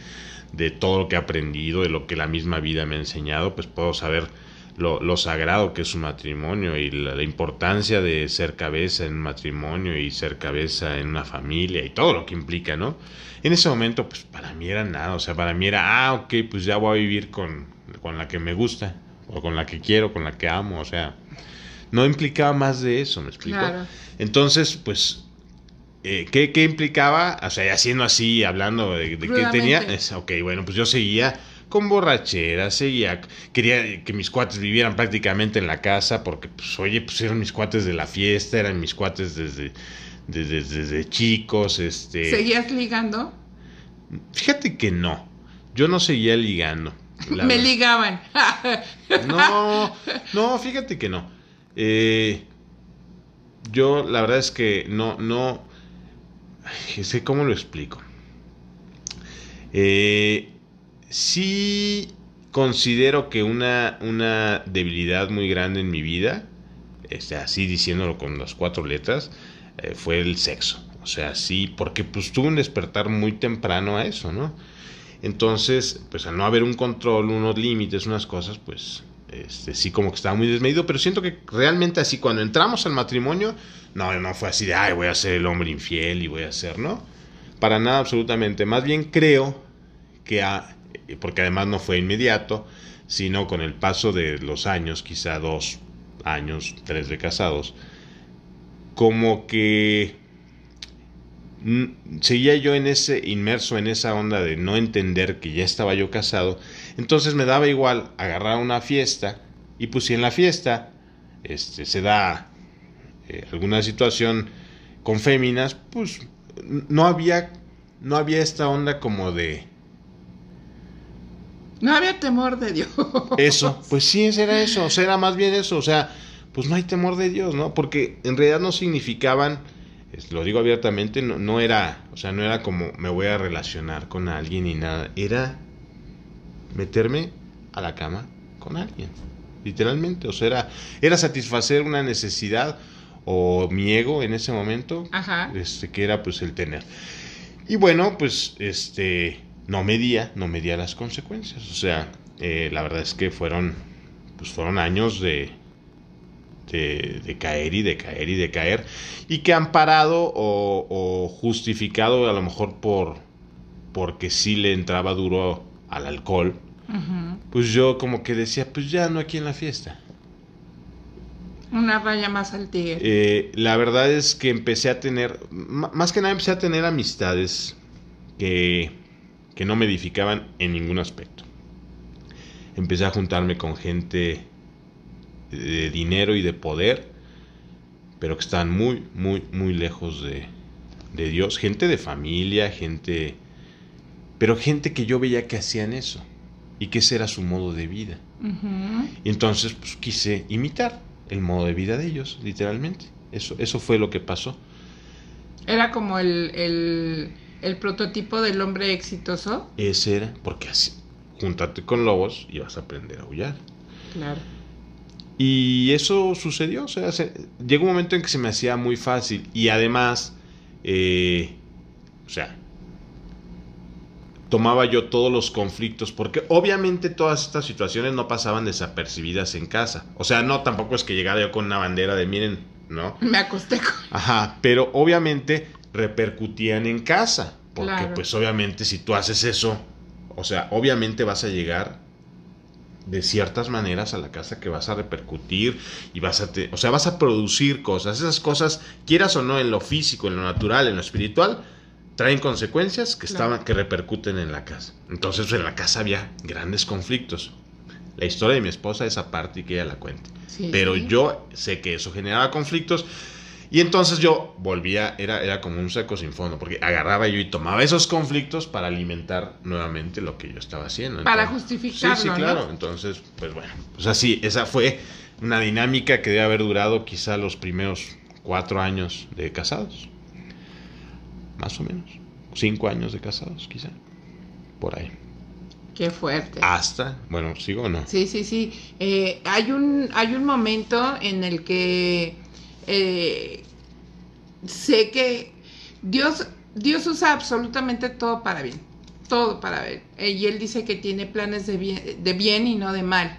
todo lo que he aprendido, de lo que la misma vida me ha enseñado, pues puedo saber lo, sagrado que es un matrimonio y la, importancia de ser cabeza en un matrimonio y ser cabeza en una familia y todo lo que implica, ¿no? En ese momento, pues para mí era nada, o sea, para mí era, ah, ok, pues ya voy a vivir con, con la que me gusta, o con la que quiero, con la que amo, o sea, no implicaba más de eso, ¿me explico? Entonces, pues, eh, ¿qué, ¿qué, implicaba? O sea, haciendo así, hablando de, de qué tenía, es, ok, bueno, pues yo seguía con borrachera, seguía, quería que mis cuates vivieran prácticamente en la casa, porque, pues, oye, pues eran mis cuates de la fiesta, eran mis cuates desde, desde, desde chicos, este... ¿Seguías ligando? Fíjate que no, yo no seguía ligando. Me ligaban. no, no, fíjate que no. Eh, yo la verdad es que no, no, sé cómo lo explico. Eh, sí considero que una, una debilidad muy grande en mi vida, este, así diciéndolo con las cuatro letras, eh, fue el sexo. O sea, sí, porque pues tuve un despertar muy temprano a eso, ¿no? Entonces, pues al no haber un control, unos límites, unas cosas, pues este, sí como que estaba muy desmedido, pero siento que realmente así cuando entramos al matrimonio, no, no fue así de, ay, voy a ser el hombre infiel y voy a ser, ¿no? Para nada absolutamente. Más bien creo que, porque además no fue inmediato, sino con el paso de los años, quizá dos años, tres de casados, como que seguía yo en ese inmerso en esa onda de no entender que ya estaba yo casado, entonces me daba igual agarrar una fiesta y pues si en la fiesta este, se da eh, alguna situación con féminas, pues no había no había esta onda como de no había temor de Dios. Eso, pues sí, era eso, o sea, era más bien eso, o sea, pues no hay temor de Dios, ¿no? Porque en realidad no significaban lo digo abiertamente, no, no, era, o sea, no era como me voy a relacionar con alguien ni nada, era meterme a la cama con alguien, literalmente, o sea, era, era satisfacer una necesidad o mi ego en ese momento, este que era pues el tener. Y bueno, pues este no medía, no medía las consecuencias, o sea, eh, la verdad es que fueron pues fueron años de de, caer y de caer y de caer, y que han parado o, justificado a lo mejor por porque sí le entraba duro al alcohol, pues yo como que decía, pues ya no aquí en la fiesta. Una raya más al tigre. Eh, la verdad es que empecé a tener, más que nada empecé a tener amistades que, que no me edificaban en ningún aspecto. Empecé a juntarme con gente de dinero y de poder, pero que están muy, muy, muy lejos de, de Dios. Gente de familia, gente... Pero gente que yo veía que hacían eso y que ese era su modo de vida. Y entonces pues, quise imitar el modo de vida de ellos, literalmente. Eso, eso fue lo que pasó. Era como el, el el prototipo del hombre exitoso. Ese era, porque así, júntate con lobos y vas a aprender a aullar. Claro. Y eso sucedió, o sea, se- llegó un momento en que se me hacía muy fácil y además, eh, o sea, tomaba yo todos los conflictos, porque obviamente todas estas situaciones no pasaban desapercibidas en casa. O sea, no, tampoco es que llegara yo con una bandera de miren, ¿no? Me acosté con... Ajá, pero obviamente repercutían en casa, porque Claro. pues obviamente si tú haces eso, o sea, obviamente vas a llegar de ciertas maneras a la casa que vas a repercutir y vas a, te- o sea, vas a producir cosas. Esas cosas, quieras o no, en lo físico, en lo natural, en lo espiritual, traen consecuencias que Claro. estaban, que repercuten en la casa. Entonces, en la casa había grandes conflictos. La historia de mi esposa es aparte y que ella la cuente. Sí, Pero sí. yo sé que eso generaba conflictos. Y entonces yo volvía, era, era como un saco sin fondo, porque agarraba yo y tomaba esos conflictos para alimentar nuevamente lo que yo estaba haciendo. Para justificarlo, Sí, sí, ¿no? claro. Entonces, pues bueno, pues así, esa fue una dinámica que debe haber durado quizá los primeros cuatro años de casados. Más o menos. Cinco años de casados, quizá. Por ahí. Qué fuerte. Hasta, bueno, ¿sigo o no? Sí, sí, sí. Eh, hay, un, hay un momento en el que eh, sé que Dios, Dios usa absolutamente todo para bien. Todo para bien. Eh, y Él dice que tiene planes de bien, de bien y no de mal.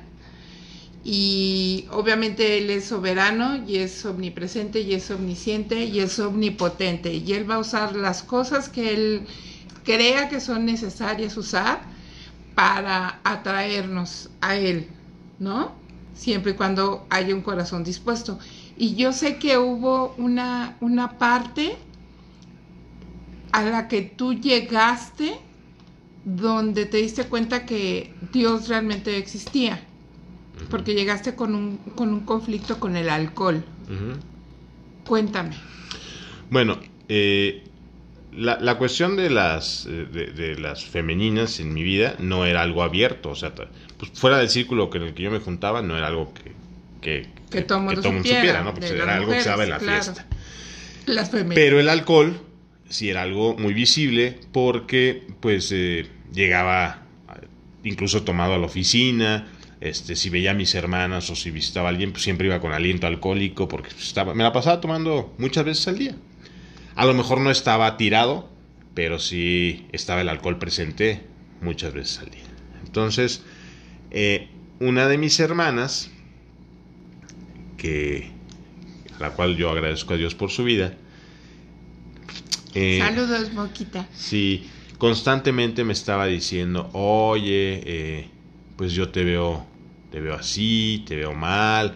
Y obviamente Él es soberano y es omnipresente y es omnisciente y es omnipotente. Y Él va a usar las cosas que Él crea que son necesarias usar para atraernos a Él, ¿no? Siempre y cuando haya un corazón dispuesto. Y yo sé que hubo una, una parte a la que tú llegaste donde te diste cuenta que Dios realmente existía, porque llegaste con un, con un conflicto con el alcohol. Cuéntame. Bueno, eh, la, la cuestión de las, eh, de, de las femeninas en mi vida no era algo abierto, o sea, pues fuera del círculo que en el que yo me juntaba no era algo que, que, Que todo mundo mundo supiera, ¿no? De era algo que se daba en la fiesta. Las femeninas. Pero el alcohol sí era algo muy visible porque pues eh, llegaba incluso tomado a la oficina, este, si veía a mis hermanas o si visitaba a alguien, pues siempre iba con aliento alcohólico porque pues, estaba, me la pasaba tomando muchas veces al día. A lo mejor no estaba tirado, pero sí estaba el alcohol presente muchas veces al día. Entonces, eh, una de mis hermanas, que a la cual yo agradezco a Dios por su vida, eh, Saludos, Moquita. Sí, constantemente me estaba diciendo, oye, eh, pues yo te veo, te veo así, te veo mal.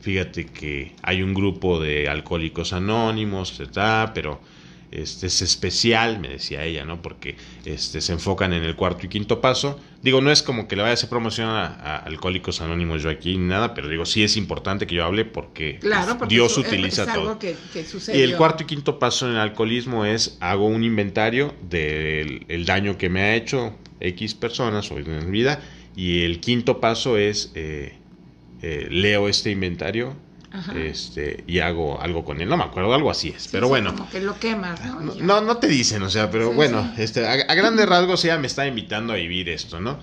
Fíjate que hay un grupo de alcohólicos anónimos, etcétera, pero este es especial, me decía ella, ¿no? Porque este se enfocan en el cuarto y quinto paso. Digo, no es como que le vaya a hacer promoción a, a alcohólicos anónimos yo aquí ni nada, pero digo, sí es importante que yo hable porque Claro, pues, porque Dios utiliza es todo. que, que sucedió. Y el cuarto y quinto paso en el alcoholismo es hago un inventario del el daño que me ha hecho X personas o en mi vida. Y el quinto paso es eh, eh, leo este inventario Ajá. este, y hago algo con él. No me acuerdo, algo así es. Sí, pero sí, bueno. Como que lo quemas, ¿no? No, Ya. no, no te dicen, o sea, pero Sí, bueno, este, a, a grandes rasgos ella me está invitando a vivir esto, ¿no?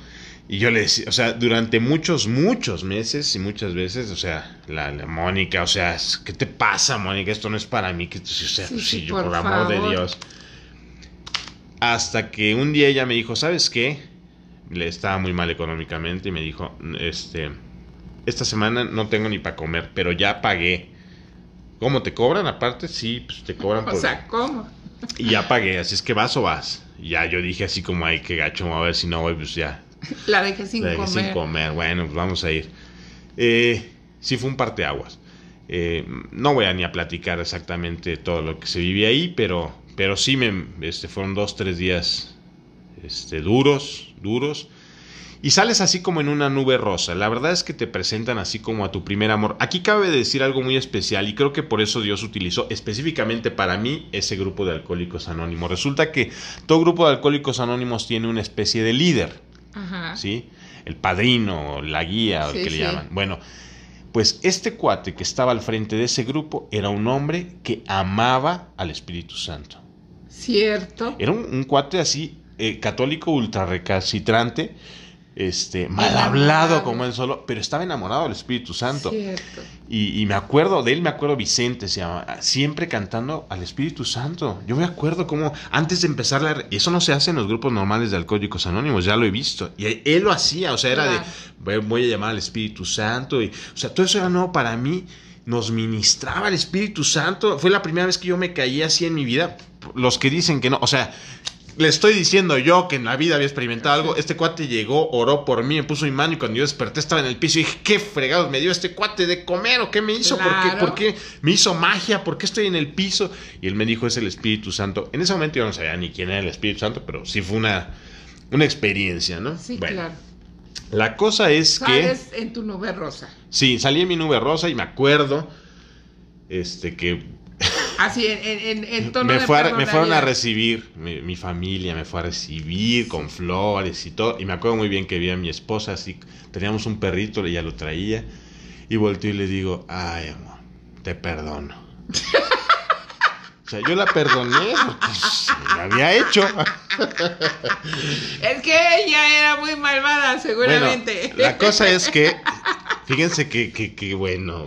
Y yo le decía, o sea, durante muchos, muchos meses y muchas veces, o sea, la, la Mónica, o sea, ¿qué te pasa, Mónica? Esto no es para mí, que, o sea, Sí, pues yo, por por amor de. Dios. Hasta que un día ella me dijo, ¿sabes qué? Le estaba muy mal económicamente y me dijo, este, esta semana no tengo ni para comer, pero ya pagué. ¿Cómo te cobran aparte? Sí, pues te cobran O por... sea, ¿cómo? Y ya pagué, así es que vas o vas. Y ya yo dije así como, ay, qué gacho, a ver si no voy, pues ya. La dejé sin la dejé comer. sin comer. Bueno, pues vamos a ir. Eh, sí fue un parteaguas. Eh, no voy a ni a platicar exactamente todo lo que se vivía ahí, pero, pero sí me, este, fueron dos, tres días este, duros, duros. Y sales así como en una nube rosa. La verdad es que te presentan así como a tu primer amor. Aquí cabe decir algo muy especial y creo que por eso Dios utilizó específicamente para mí ese grupo de alcohólicos anónimos. Resulta que todo grupo de alcohólicos anónimos tiene una especie de líder. Ajá. ¿sí? El padrino, la guía, o el Sí, que le llaman. Bueno, pues este cuate que estaba al frente de ese grupo era un hombre que amaba al Espíritu Santo. Cierto. Era un, un cuate así, eh, católico ultra recalcitrante, este, mal hablado como él solo, pero estaba enamorado del Espíritu Santo. Y, y me acuerdo de él, me acuerdo Vicente, se llama, siempre cantando al Espíritu Santo. Yo me acuerdo como antes de empezar la... Y eso no se hace en los grupos normales de Alcohólicos Anónimos, ya lo he visto. Y él lo hacía, o sea, era Claro. de, voy- voy a llamar al Espíritu Santo. Y, o sea, todo eso era nuevo para mí. Nos ministraba el Espíritu Santo. Fue la primera vez que yo me caí así en mi vida. Los que dicen que no, o sea, le estoy diciendo yo que en la vida había experimentado algo. Este cuate llegó, oró por mí, me puso mi mano y cuando yo desperté estaba en el piso y dije, ¿qué fregados me dio este cuate de comer o qué me hizo? ¿Por, qué, Claro. ¿Por qué me hizo magia? ¿Por qué estoy en el piso? Y él me dijo, es el Espíritu Santo. En ese momento yo no sabía ni quién era el Espíritu Santo, pero sí fue una, una experiencia, ¿no? Sí, Bueno, claro. La cosa es que... Sales en tu nube rosa. Sí, salí en mi nube rosa y me acuerdo este que Así, en, en, en- en tono me, de fue a- me fueron a recibir, mi, mi familia me fue a recibir con flores y todo. Y me acuerdo muy bien que vi a mi esposa, así, teníamos un perrito, ella lo traía. Y volteo y le digo, ay, amor, te perdono. O sea, yo la perdoné porque me había hecho. Es que ella era muy malvada, seguramente. Bueno, la cosa es que, fíjense que, que, que, bueno.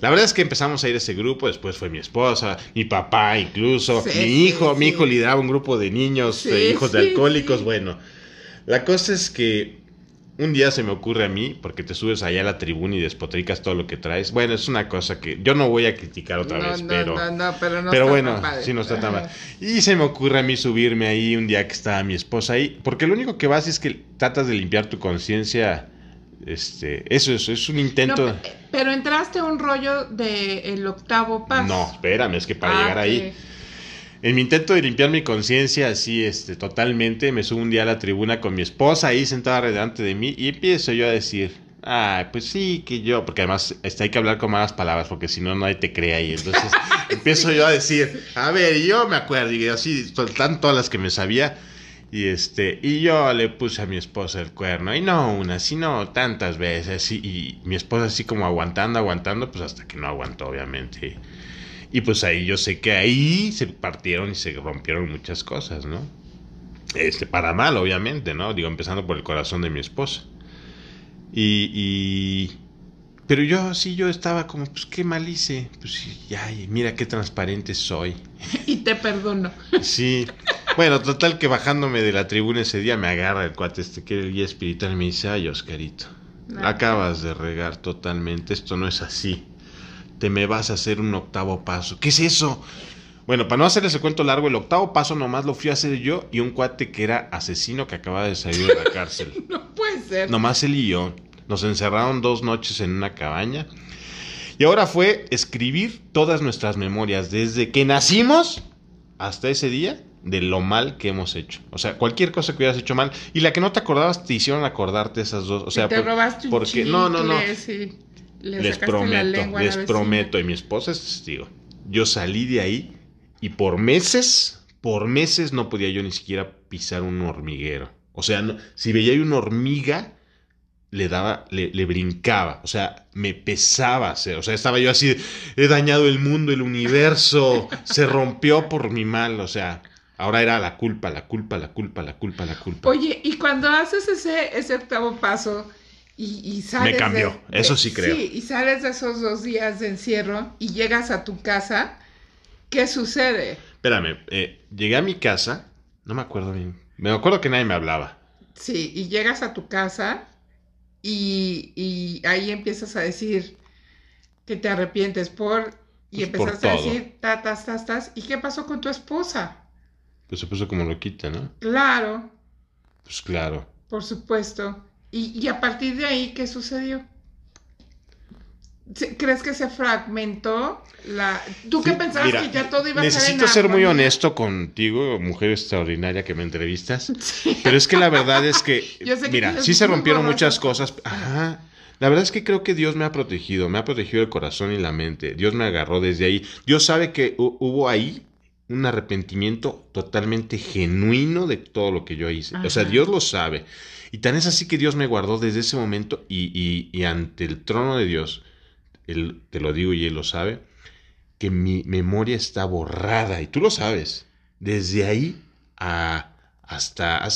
La verdad es que empezamos a ir a ese grupo, después fue mi esposa, mi papá incluso, Sí, mi sí, hijo, mi hijo lideraba un grupo de niños, Sí, de hijos de alcohólicos, bueno. La cosa es que un día se me ocurre a mí, porque te subes allá a la tribuna y despotricas todo lo que traes. Bueno, es una cosa que yo no voy a criticar otra no, vez, no, pero... no, no, pero no Pero está bueno, tan sí no está tan mal. Y se me ocurre a mí subirme ahí un día que estaba mi esposa ahí, porque lo único que vas es que tratas de limpiar tu conciencia. Este, eso es, es un intento. No, pero entraste a un rollo de el octavo paso. No, espérame, es que para Ah, llegar ahí. En mi intento de limpiar mi conciencia así, este, totalmente, me subo un día a la tribuna con mi esposa ahí sentada delante de mí y empiezo yo a decir, ah, pues sí, que yo, porque además este, hay que hablar con malas palabras porque si no nadie te cree ahí. Entonces empiezo yo a decir, a ver, yo me acuerdo y así, soltando todas las que me sabía. Y este, y yo le puse a mi esposa el cuerno, y no una, sino tantas veces, y, y mi esposa así como aguantando, aguantando, pues hasta que no aguantó, obviamente. Y pues ahí yo sé que ahí se partieron y se rompieron muchas cosas, ¿no? Este, para mal, obviamente, ¿no? Digo, empezando por el corazón de mi esposa. Y, y- Pero yo sí, yo estaba como, pues qué mal hice. Pues sí, ya, y mira qué transparente soy. Y te perdono. Sí. Bueno, total que bajándome de la tribuna ese día me agarra el cuate este que era el guía espiritual y me dice, ay Oscarito, acabas de regar totalmente, esto no es así. Te me vas a hacer un octavo paso. ¿Qué es eso? Bueno, para no hacer ese cuento largo, el octavo paso nomás lo fui a hacer yo y un cuate que era asesino que acaba de salir de la cárcel. No puede ser. Nomás él y yo. Nos encerraron dos noches en una cabaña. Y ahora fue escribir todas nuestras memorias, desde que nacimos hasta ese día, de lo mal que hemos hecho. O sea, cualquier cosa que hubieras hecho mal. Y la que no te acordabas, te hicieron acordarte esas dos. O sea, te por- robaste un porque no, no, no. chicle, sí. Le Les prometo, les prometo, y mi esposa es testigo. Yo salí de ahí y por meses, por meses no podía yo ni siquiera pisar un hormiguero. O sea, no- si veía una hormiga, le daba, le, le brincaba. O sea, me pesaba. hacer- O sea, estaba yo así, he dañado el mundo, el universo, se rompió por mi mal. O sea, ahora era la culpa, la culpa, la culpa, la culpa, la culpa. Oye, y cuando haces ese, ese octavo paso y, y sales. Me cambió, de- de- eso sí creo. Sí, y sales de esos dos días de encierro y llegas a tu casa, ¿qué sucede? Espérame, eh, llegué a mi casa, no me acuerdo bien. Me acuerdo que nadie me hablaba. Sí, y llegas a tu casa y, y ahí empiezas a decir que te arrepientes por. Y Pues empezaste a decir, tatas, tas, tas. ¿Y qué pasó con tu esposa? Pues se puso como loquita, ¿no? Claro, Pues claro. por supuesto. Y, y a partir de ahí, ¿qué sucedió? ¿Se- ¿Crees que se fragmentó la... ¿Tú qué Sí, pensabas mira, que ya todo iba a Necesito en ser muy honesto contigo, mujer extraordinaria que me entrevistas. Pero es que la verdad es que, mira, sí se rompieron borroso. muchas cosas. Ajá. La verdad es que creo que Dios me ha protegido, me ha protegido el corazón y la mente. Dios me agarró desde ahí. Dios sabe que hu- hubo ahí un arrepentimiento totalmente genuino de todo lo que yo hice. O sea. Dios lo sabe. Y tan es así que Dios me guardó desde ese momento y, y- y ante el trono de Dios, él, te lo digo y Él lo sabe, que mi memoria está borrada y tú lo sabes. Desde ahí a hasta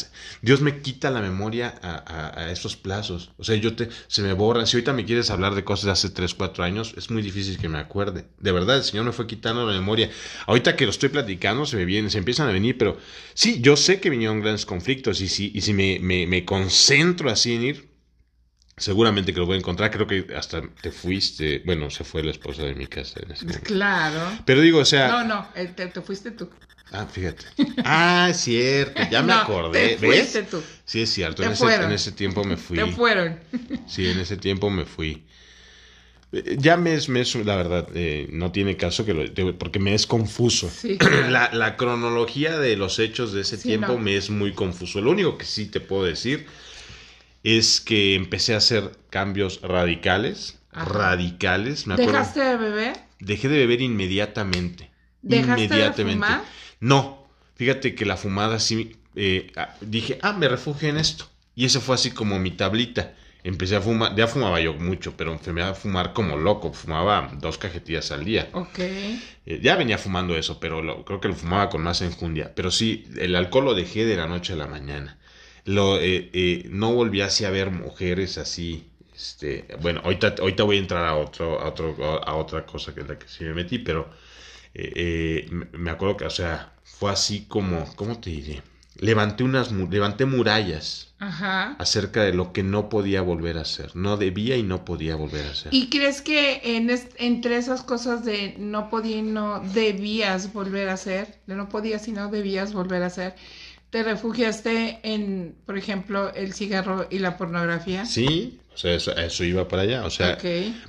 Dios me quita la memoria a, esos plazos. O sea, yo te se me borra. Si ahorita me quieres hablar de cosas de hace 3, 4 años, es muy difícil que me acuerde. De verdad, el Señor me fue quitando la memoria. Ahorita que lo estoy platicando, se me vienen, se empiezan a venir, pero sí, yo sé que vinieron grandes conflictos y si, y si me, me, me concentro así en ir, seguramente que lo voy a encontrar. Creo que hasta te fuiste. Bueno, se fue la esposa de mi casa en ese momento. Claro. Pero digo, o sea. No, no, eh, te, te fuiste tú. Ah, fíjate. Ah, es cierto, ya me acordé. Te ¿Ves? Tú. Sí, es cierto. En ese, en ese, tiempo me fui. Te fueron. Sí, en ese tiempo me fui. Eh, ya me es, me es la verdad, eh, no tiene caso que lo, porque me es confuso. Sí, la, la, cronología de los hechos de ese Sí, tiempo no. me es muy confuso. Lo único que sí te puedo decir es que empecé a hacer cambios radicales. Ajá. Radicales. Me acuerdo. ¿Dejaste de beber? Dejé de beber inmediatamente. ¿Dejaste de inmediatamente. fumar? No, fíjate que la fumada sí, eh, dije, ah, me refugio en esto. Y ese fue así como mi tablita. Empecé a fumar, ya fumaba yo mucho, pero empecé a fumar como loco. Fumaba dos cajetillas al día. Ok. Eh, ya venía fumando eso, pero lo- creo que lo fumaba con más enjundia. Pero sí, el alcohol lo dejé de la noche a la mañana. Lo, eh, eh, no volví así a ver mujeres así. Este, bueno, ahorita, ahorita voy a entrar a, otro, a, otro, a otra cosa que es la que sí me metí, pero eh, eh, me- acuerdo que, o sea, fue así como, ¿cómo te diré? Levanté unas, levanté murallas Ajá. acerca de lo que no podía volver a hacer. No debía y no podía volver a hacer. ¿Y crees que en es- entre esas cosas de no podía y no debías volver a hacer, de no podías y no debías volver a hacer, te refugiaste en, por ejemplo, el cigarro y la pornografía? Sí, o sea, eso, iba para allá. O sea,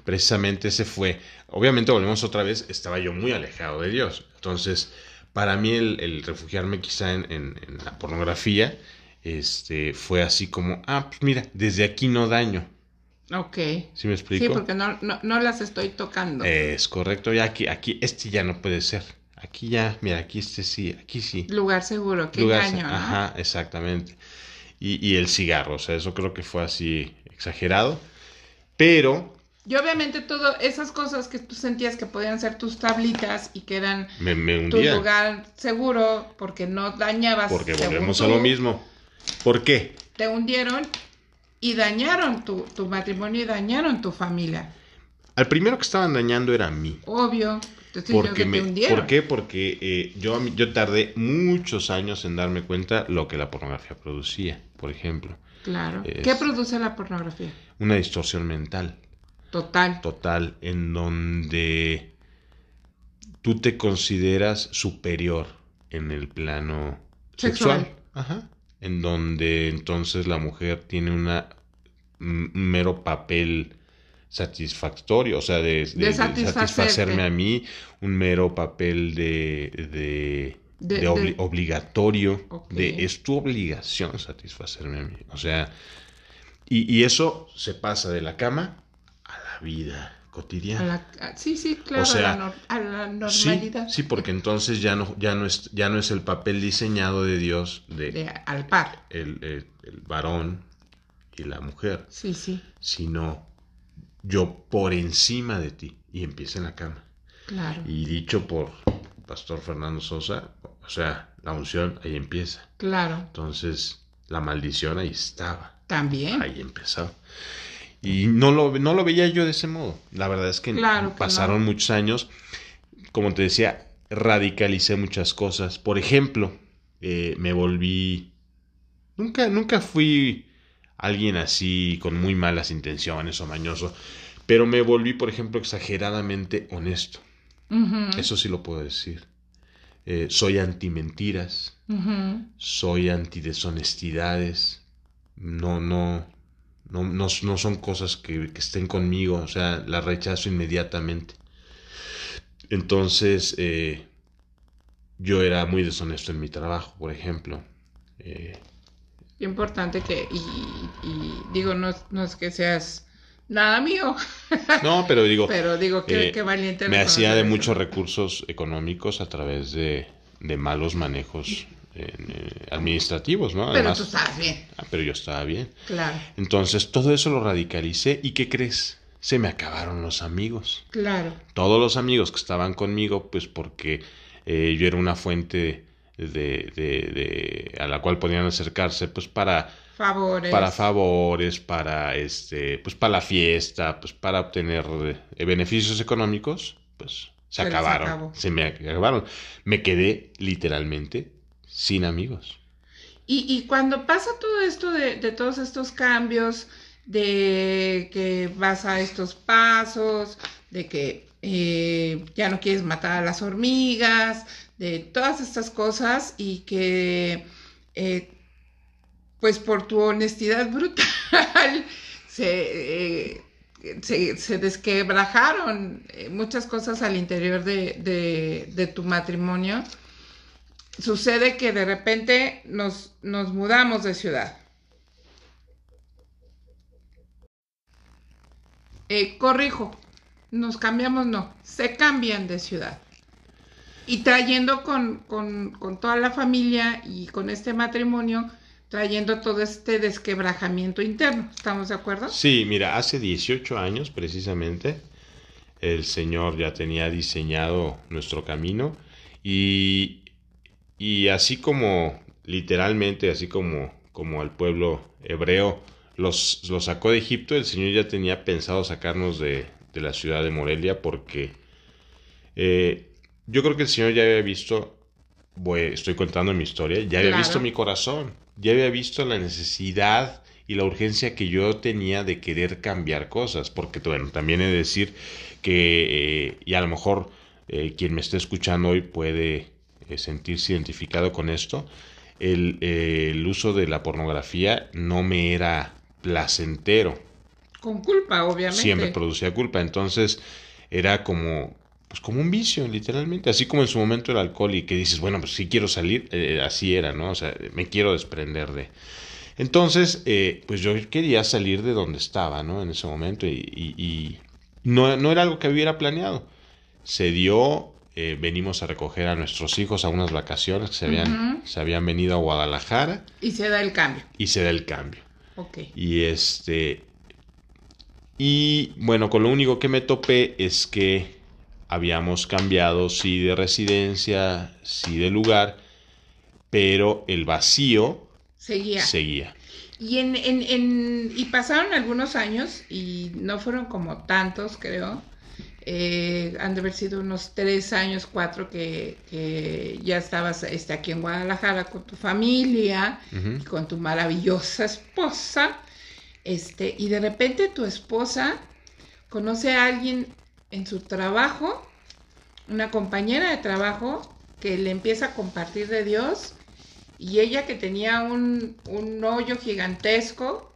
precisamente ese fue. Obviamente, volvemos otra vez, estaba yo muy alejado de Dios. Entonces, para mí el, el refugiarme quizá en, en- en la pornografía, este, fue así como, ah, pues mira, desde aquí no daño. Ok. ¿Sí me explico? Sí, porque no, no, no las estoy tocando. Es correcto, ya aquí, aquí, este ya no puede ser. Aquí ya, mira, aquí este sí, aquí sí. Lugar seguro, qué Lugar- engaño, ¿no? Ajá, exactamente. Y, y el cigarro, o sea, eso creo que fue así exagerado. Pero Y obviamente todas esas cosas que tú sentías que podían ser tus tablitas y que eran me, me tu lugar seguro porque no dañabas. Porque volvemos a lo mismo. ¿Por qué? Te hundieron y dañaron tu, tu matrimonio y dañaron tu familia. Al primero que estaban dañando era a mí. Obvio. Porque que me. ¿Por qué? Porque eh, yo, yo tardé muchos años en darme cuenta lo que la pornografía producía, por ejemplo. Claro. Es- ¿Qué produce la pornografía? Una distorsión mental Total. total en donde tú te consideras superior en el plano Sexual. sexual. Ajá. En donde entonces la mujer tiene una, un mero papel satisfactorio, o sea, de, de- satisfacerme a mí, un mero papel de, de, De- de obli- de- obligatorio, de es tu obligación satisfacerme a mí, o sea, y, y eso se pasa de la cama a la vida A cotidiana. la- sí, sí, claro. O sea, a, la, nor- a la Sí, normalidad. sí, porque entonces ya no, ya no es, ya no es el papel diseñado de Dios de, De- al par. el, el- el varón y la mujer, Sí, sí. sino yo por encima de ti y empieza en la cama. Claro. Y dicho por Pastor Fernando Sosa, o sea, la unción ahí empieza. Claro. Entonces, la maldición ahí estaba, También. ahí empezó. Y no lo, no lo veía yo de ese modo. La verdad es que Claro que pasaron no. muchos años. Como te decía, radicalicé muchas cosas. Por ejemplo, eh, me volví... Nunca, nunca fui alguien así con muy malas intenciones o mañoso. Pero me volví, por ejemplo, exageradamente honesto. Eso sí lo puedo decir. Eh, soy anti-mentiras, ujú. soy anti-deshonestidades. No, no, no, no, no son cosas que, que estén conmigo, o sea, las rechazo inmediatamente. Entonces, eh, yo era muy deshonesto en mi trabajo, por ejemplo. Eh, Importante que, y, y digo, no, no es que seas nada mío, no, pero digo, pero digo que eh, qué valiente. me hacía de muchos recursos económicos a través de, de malos manejos eh, administrativos, ¿no? Pero tú sabes bien, ah, pero yo estaba bien. claro, Entonces todo eso lo radicalicé y ¿qué crees? Se me acabaron los amigos. claro. Todos los amigos que estaban conmigo, pues porque eh, yo era una fuente de, de, de- a la cual podían acercarse pues para Favores. para favores, para este, pues para la fiesta, pues para obtener eh, beneficios económicos, pues se acabaron, se me acabaron. Me quedé literalmente sin amigos. Y, y cuando pasa todo esto de, de todos estos cambios, de que vas a estos pasos, de que eh, ya no quieres matar a las hormigas, de todas estas cosas y que eh, pues por tu honestidad brutal se, eh, se, se desquebrajaron eh, muchas cosas al interior de, de- de tu matrimonio sucede que de repente nos, nos mudamos de ciudad. Eh, corrijo, nos cambiamos, no, se cambian de ciudad. Y trayendo con, con- con toda la familia y con este matrimonio, trayendo todo este desquebrajamiento interno. ¿Estamos de acuerdo? Sí, mira, hace 18 años precisamente el Señor ya tenía diseñado nuestro camino y, y así como literalmente, así como, como al pueblo hebreo los, los sacó de Egipto, el Señor ya tenía pensado sacarnos de, de la ciudad de Morelia porque eh, yo creo que el Señor ya había visto, voy- estoy contando mi historia, ya había Claro. visto mi corazón, ya había visto la necesidad y la urgencia que yo tenía de querer cambiar cosas, porque bueno, también he de decir que, eh, y a lo mejor eh, quien me esté escuchando hoy puede eh, sentirse identificado con esto, el, el uso de la pornografía no me era placentero, Con culpa, obviamente. siempre producía culpa, entonces era como pues como un vicio, literalmente, así como en su momento el alcohol y que dices, bueno, pues sí quiero salir, eh, así era, ¿no? O sea, me quiero desprender de... Entonces, eh, pues yo quería salir de donde estaba, ¿no? En ese momento y, y- y no, no era algo que hubiera planeado. Se dio, eh, venimos a recoger a nuestros hijos a unas vacaciones que se habían, se habían venido a Guadalajara Y se da el cambio. y se da el cambio. Ok. Y este. Y bueno, con lo único que me topé es que habíamos cambiado, sí, de residencia, sí, de lugar, pero el vacío Seguía. seguía. Y, en, en, en- y pasaron algunos años, y no fueron como tantos, creo. Eh, han de haber sido unos tres años, cuatro, que, que ya estabas este, aquí en Guadalajara con tu familia y con tu maravillosa esposa. Este, y de repente tu esposa conoce a alguien en su trabajo, una compañera de trabajo, que le empieza a compartir de Dios y ella que tenía un, un hoyo gigantesco,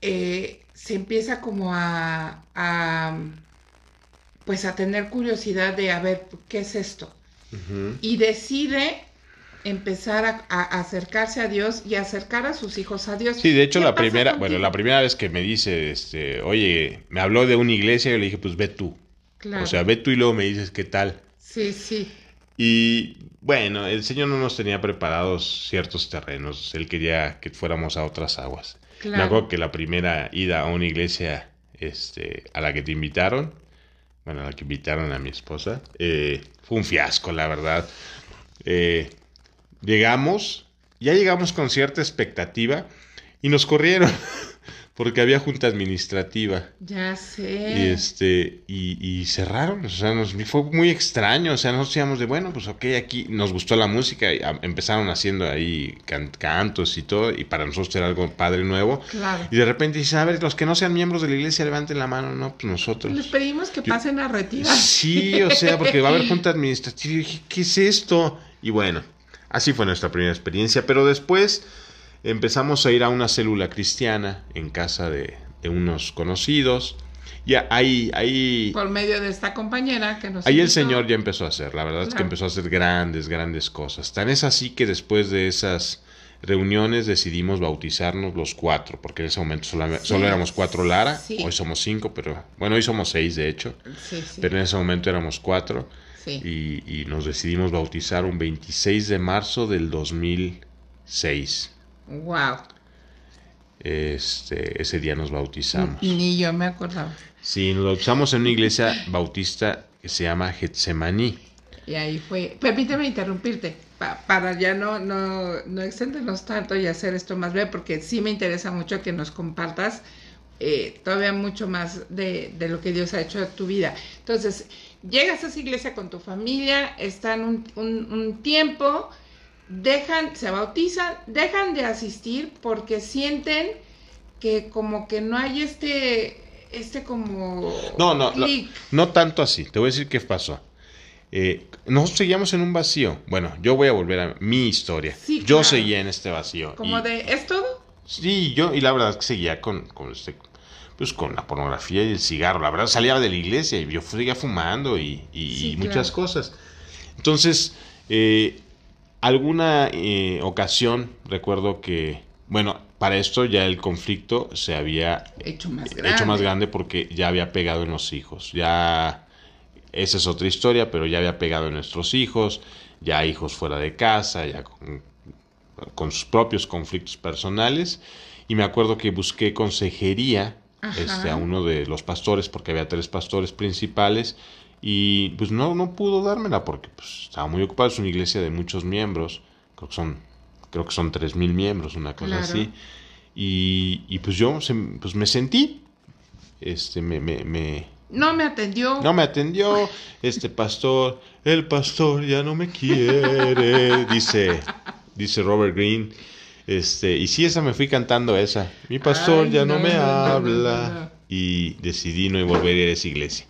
eh, se empieza como a, a, pues a tener curiosidad de a ver qué es esto. Y decide empezar a, a acercarse a Dios y acercar a sus hijos a Dios. Sí, de hecho ¿Qué la primera, contigo? bueno, la primera vez que me dice, este, oye, me habló de una iglesia, yo le dije, pues ve tú. Claro. O sea, ve tú y luego me dices qué tal. sí, sí. Y bueno, el Señor no nos tenía preparados ciertos terrenos, Él quería que fuéramos a otras aguas. Me Claro. acuerdo que la primera ida a una iglesia este, a la que te invitaron, bueno, a la que invitaron a mi esposa, eh, fue un fiasco, la verdad. Eh, llegamos, ya llegamos con cierta expectativa y nos corrieron porque había junta administrativa. Ya Y, sé. este, y, y cerraron, o sea, nos fue muy extraño, o sea, nosotros decíamos de, bueno, pues ok, aquí nos gustó la música, y a- empezaron haciendo ahí can- cantos y todo, y para nosotros era algo padre nuevo, Claro. y de repente dicen, a ver, los que no sean miembros de la iglesia levanten la mano, no, pues nosotros. Les pedimos que Yo- pasen a retirar. Sí, o sea, porque va a haber junta administrativa, y dije, ¿qué es esto? Y bueno, así fue nuestra primera experiencia, pero después empezamos a ir a una célula cristiana en casa de, de unos conocidos, y ahí, ahí, Por medio de esta compañera que nos Ahí el. Señor ya empezó a hacer, la verdad es que empezó a hacer grandes, grandes cosas. Tan es así que después de esas reuniones decidimos bautizarnos los cuatro, porque en ese momento solo, Sí. solo éramos cuatro Lara, Sí. hoy somos cinco, pero bueno, hoy somos seis de hecho, sí. pero en ese momento éramos cuatro sí. y, y nos decidimos bautizar un 26 de marzo del 2006. Wow. Este, ese día nos bautizamos. Ni yo me acordaba. Sí, nos bautizamos en una iglesia bautista que se llama Getsemaní. Y ahí fue, permíteme interrumpirte, para ya no, no, no extendernos tanto y hacer esto más breve, porque sí me interesa mucho que nos compartas eh, todavía mucho más de, de, lo que Dios ha hecho en tu vida. Entonces, llegas a esa iglesia con tu familia, están un, un, un tiempo, dejan, se bautizan, dejan de asistir porque sienten que como que no hay este, este como... No, no, no, no, tanto así. Te voy a decir qué pasó. Eh, nosotros seguíamos en un vacío. Bueno, yo voy a volver a mi historia. yo seguía en este vacío. ¿Como de, es todo? Sí, yo, y la verdad es que seguía con, con este pues con la pornografía y el cigarro. La verdad salía de la iglesia y yo seguía fumando y, muchas cosas. Entonces, eh, alguna eh, ocasión recuerdo que, bueno, para esto ya el conflicto se había hecho más grande, hecho más grande porque ya había pegado en los hijos. Ya, esa es otra historia, pero ya había pegado en nuestros hijos, ya hijos fuera de casa, ya con, con sus propios conflictos personales. Y me acuerdo que busqué consejería este, a uno de los pastores, porque había tres pastores principales, y pues no, no pudo dármela porque pues, estaba muy ocupado, es una iglesia de muchos miembros, creo que son, creo que son tres mil miembros, una cosa así, y, y, pues yo pues me sentí, este, me, me, me no me atendió. No me atendió este pastor. El pastor ya no me quiere, dice, dice Robert Green. Este, y sí, esa me fui cantando esa. Mi pastor ya no, me habla. y decidí no volver a ir a esa iglesia.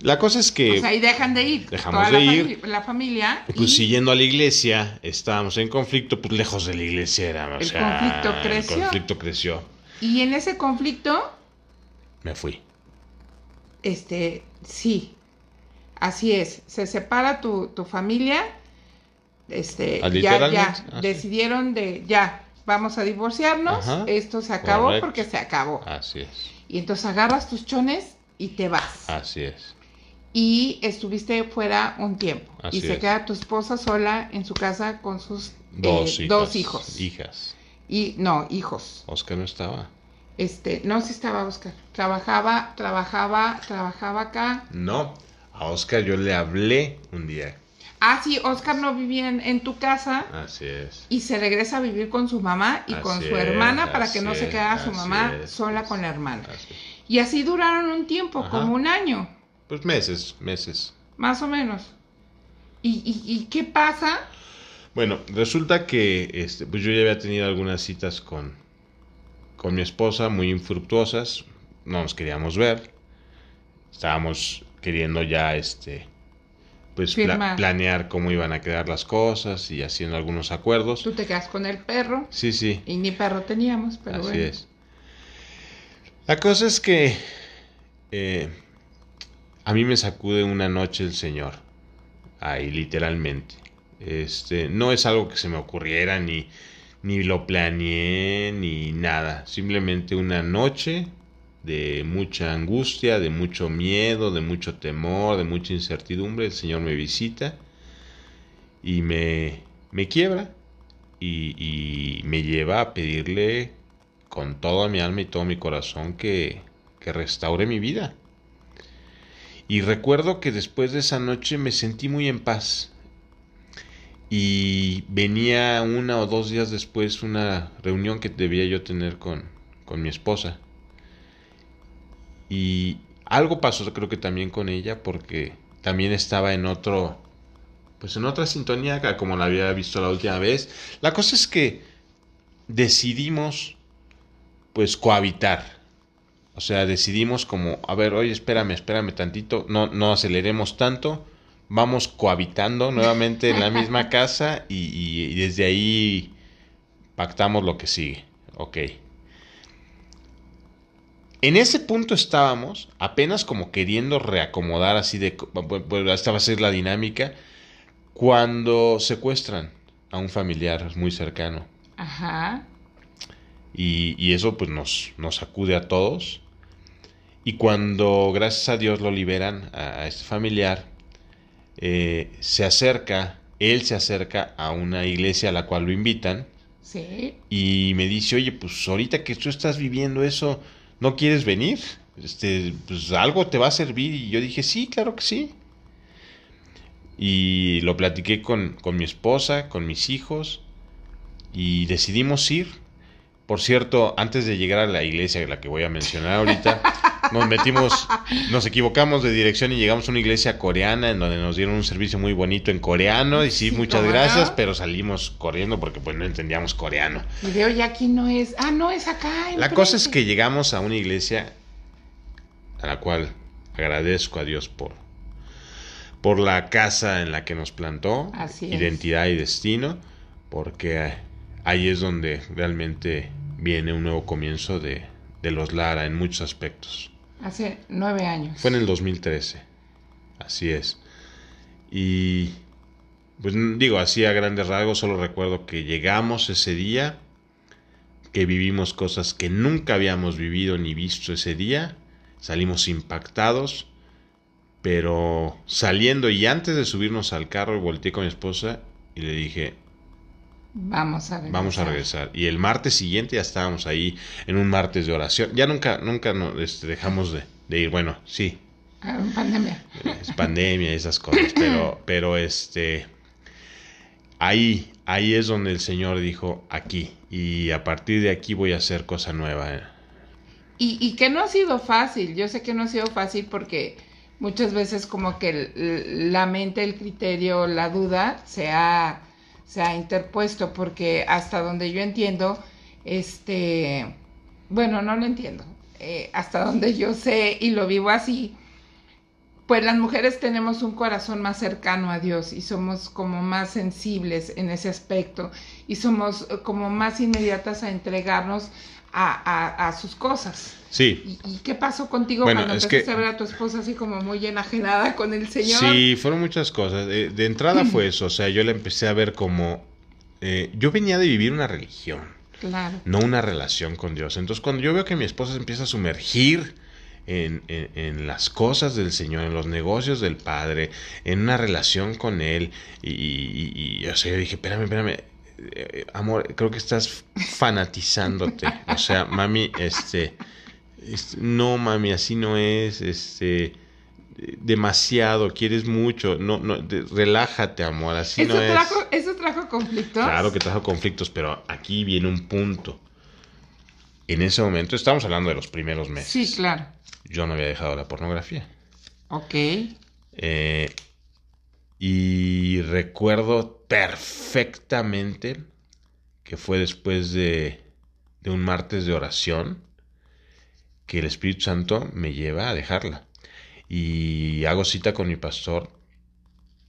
La cosa es que. Pues ahí dejan de ir. Dejamos de ir. la familia. Pues siguiendo a la iglesia, estábamos en conflicto, pues lejos de la iglesia era. el conflicto creció. El conflicto creció. Y en ese conflicto. Me fui. Este, sí. Así es. Se separa tu, tu familia este, ah, ya, ya, ah, decidieron de, ya, vamos a divorciarnos, esto se acabó porque se acabó. Así es. Y entonces agarras tus chones y te vas. Así es. Y estuviste fuera un tiempo. y se queda tu esposa sola en su casa con sus eh, dos, hijos. Hijas. Y no, hijos. Oscar no estaba. Este, no, sí estaba Oscar. Trabajaba, trabajaba, trabajaba acá. No, a Oscar yo le hablé un día Ah, sí, Oscar no vivía en, tu casa. Así es. Y se regresa a vivir con su mamá y con su hermana para que no se quede su mamá sola con la hermana. y así duraron un tiempo, como un año. Pues meses, meses. Más o menos. ¿Y, y, qué pasa? Bueno, resulta que este, pues yo ya había tenido algunas citas con, con mi esposa muy infructuosas. No nos queríamos ver. Estábamos queriendo ya este pues planear cómo iban a quedar las cosas y haciendo algunos acuerdos. Tú te quedas con el perro. Sí, sí. Y ni perro teníamos, pero Así es. La cosa es que eh, a mí me sacude una noche el Señor. Ahí, literalmente. Este, no es algo que se me ocurriera ni, ni lo planeé ni nada. Simplemente una noche de mucha angustia, de mucho miedo, de mucho temor, de mucha incertidumbre, el Señor me visita y me, me quiebra y, me lleva a pedirle con toda mi alma y todo mi corazón que, que restaure mi vida. Y recuerdo que después de esa noche me sentí muy en paz. Y venía una o dos días después una reunión que debía yo tener con, con mi esposa. Y algo pasó creo que también con ella porque también estaba en otro, pues en otra sintonía como la había visto la última vez. La cosa es que decidimos pues cohabitar. O sea, decidimos como, a ver, oye, espérame, espérame tantito, no, no aceleremos tanto, vamos cohabitando nuevamente en la misma casa y, y desde ahí pactamos lo que sigue. Ok. En ese punto estábamos, apenas como queriendo reacomodar así de, esta va a ser la dinámica, cuando secuestran a un familiar muy cercano. Ajá. Y, eso pues nos, nos acude a todos. Y cuando gracias a Dios lo liberan a, este familiar, eh, se acerca, él se acerca a una iglesia a la cual lo invitan. Sí. Y me dice, oye, pues ahorita que tú estás viviendo eso, ¿no quieres venir? Este, pues algo te va a servir. Y yo dije, sí, claro que sí. Y lo platiqué con, con mi esposa, con mis hijos, y decidimos ir. Por cierto, antes de llegar a la iglesia, la que voy a mencionar ahorita, nos metimos, nos equivocamos de dirección y llegamos a una iglesia coreana en donde nos dieron un servicio muy bonito en coreano y sí, Sí, muchas ¿cómo gracias, pero salimos corriendo porque pues no entendíamos coreano. Y veo ya aquí no es. Ah, no, es acá. La cosa es que llegamos a una iglesia a la cual agradezco a Dios por, por la casa en la que nos plantó, Así es. identidad y destino, porque ahí es donde realmente viene un nuevo comienzo de, de los Lara en muchos aspectos. Hace nueve años. Fue en el 2013, así es. Y pues digo, así a grandes rasgos, solo recuerdo que llegamos ese día, que vivimos cosas que nunca habíamos vivido ni visto ese día, salimos impactados, pero saliendo y antes de subirnos al carro volteé con mi esposa y le dije, Vamos a regresar. vamos a regresar. Y el martes siguiente ya estábamos ahí en un martes de oración. Ya nunca, nunca nos este, dejamos de, de ir. Bueno, sí, Ah, pandemia. es pandemia y esas cosas, pero, pero este, ahí, ahí es donde el Señor dijo, aquí, y a partir de aquí voy a hacer cosa nueva. eh. Y, y que no ha sido fácil, yo sé que no ha sido fácil porque muchas veces como que el- la mente, el criterio, la duda se ha, se ha interpuesto porque hasta donde yo entiendo, este, bueno, no lo entiendo, eh, hasta donde yo sé y lo vivo así, pues las mujeres tenemos un corazón más cercano a Dios y somos como más sensibles en ese aspecto y somos eh, como más inmediatas a entregarnos a, a- a sus cosas. Sí, ¿Y, y qué pasó contigo Bueno, cuando empezaste que- a ver a tu esposa así como muy enajenada con el Señor? sí, fueron muchas cosas. De entrada fue eso, o sea, yo la empecé a ver como, eh, yo venía de vivir una religión. Claro. no una relación con Dios. Entonces, cuando yo veo que mi esposa se empieza a sumergir en, en- en las cosas del Señor, en los negocios del Padre, en una relación con Él, y, y- y- y, o sea, yo dije, espérame, espérame, eh, amor, creo que estás fanatizándote. O sea, mami, este, este, no, mami, así no es, este, demasiado, quieres mucho, no, no, de- relájate, amor, así ¿Eso, no es. trajo, ¿Eso trajo conflictos? Claro que trajo conflictos, pero aquí viene un punto. En ese momento, estamos hablando de los primeros meses. Sí, claro. Yo no había dejado la pornografía. Ok. Eh, y recuerdo perfectamente que fue después de, de un martes de oración que el Espíritu Santo me lleva a dejarla. Y hago cita con mi pastor,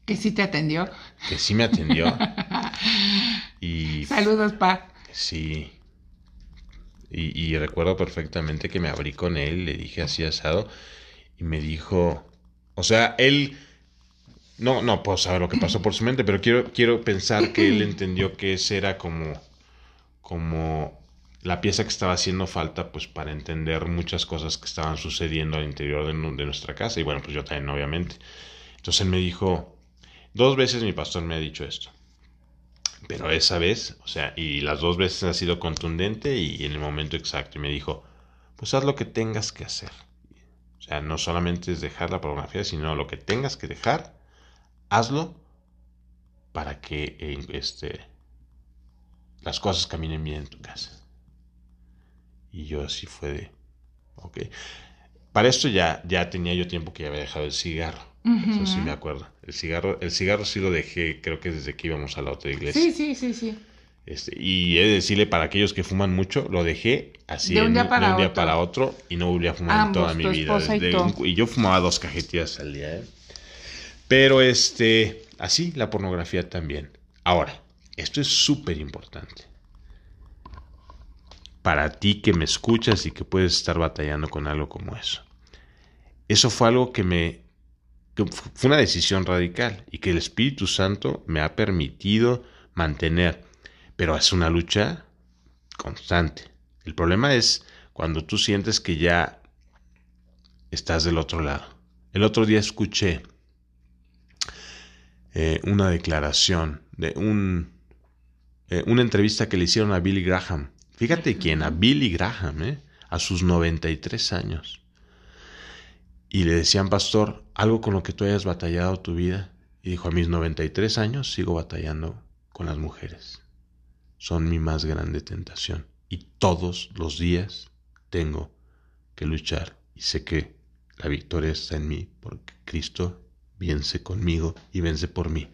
Que sí te atendió. que sí me atendió. y Saludos, pa. Sí. Y, y recuerdo perfectamente que me abrí con él, le dije así asado, y me dijo, o sea, él, no, no puedo saber lo que pasó por su mente, pero quiero, quiero pensar que él entendió que ese era como, como la pieza que estaba haciendo falta, pues para entender muchas cosas que estaban sucediendo al interior de, de nuestra casa, y bueno, pues yo también, obviamente. Entonces él me dijo, dos veces mi pastor me ha dicho esto. Pero esa vez, o sea, y las dos veces ha sido contundente y en el momento exacto. Y me dijo, pues haz lo que tengas que hacer. O sea, no solamente es dejar la pornografía, sino lo que tengas que dejar, hazlo para que eh, este, las cosas caminen bien en tu casa. Y yo así fue de, ok. Para esto ya, ya tenía yo tiempo que ya había dejado el cigarro. Eso sí me acuerdo. El cigarro, el cigarro sí lo dejé, creo que desde que íbamos a la otra iglesia. Sí, sí, sí, sí. Este, y he de decirle para aquellos que fuman mucho, lo dejé así De un en- día para de un día otro. para otro y no volví a fumar en toda mi vida. y Desde y yo fumaba dos cajetillas al día. ¿eh? Pero este, así la pornografía también. Ahora, esto es súper importante. Para ti que me escuchas y que puedes estar batallando con algo como eso. Eso fue algo que me fue una decisión radical y que el Espíritu Santo me ha permitido mantener, pero es una lucha constante. El problema es cuando tú sientes que ya estás del otro lado. El otro día escuché eh, una declaración de un eh, una entrevista que le hicieron a Billy Graham. Fíjate quién, a Billy Graham, ¿eh? a sus 93 años. Y le decían, pastor, algo con lo que tú hayas batallado tu vida. Y dijo, a mis 93 años sigo batallando con las mujeres. Son mi más grande tentación. Y todos los días tengo que luchar. Y sé que la victoria está en mí, porque Cristo vence conmigo y vence por mí.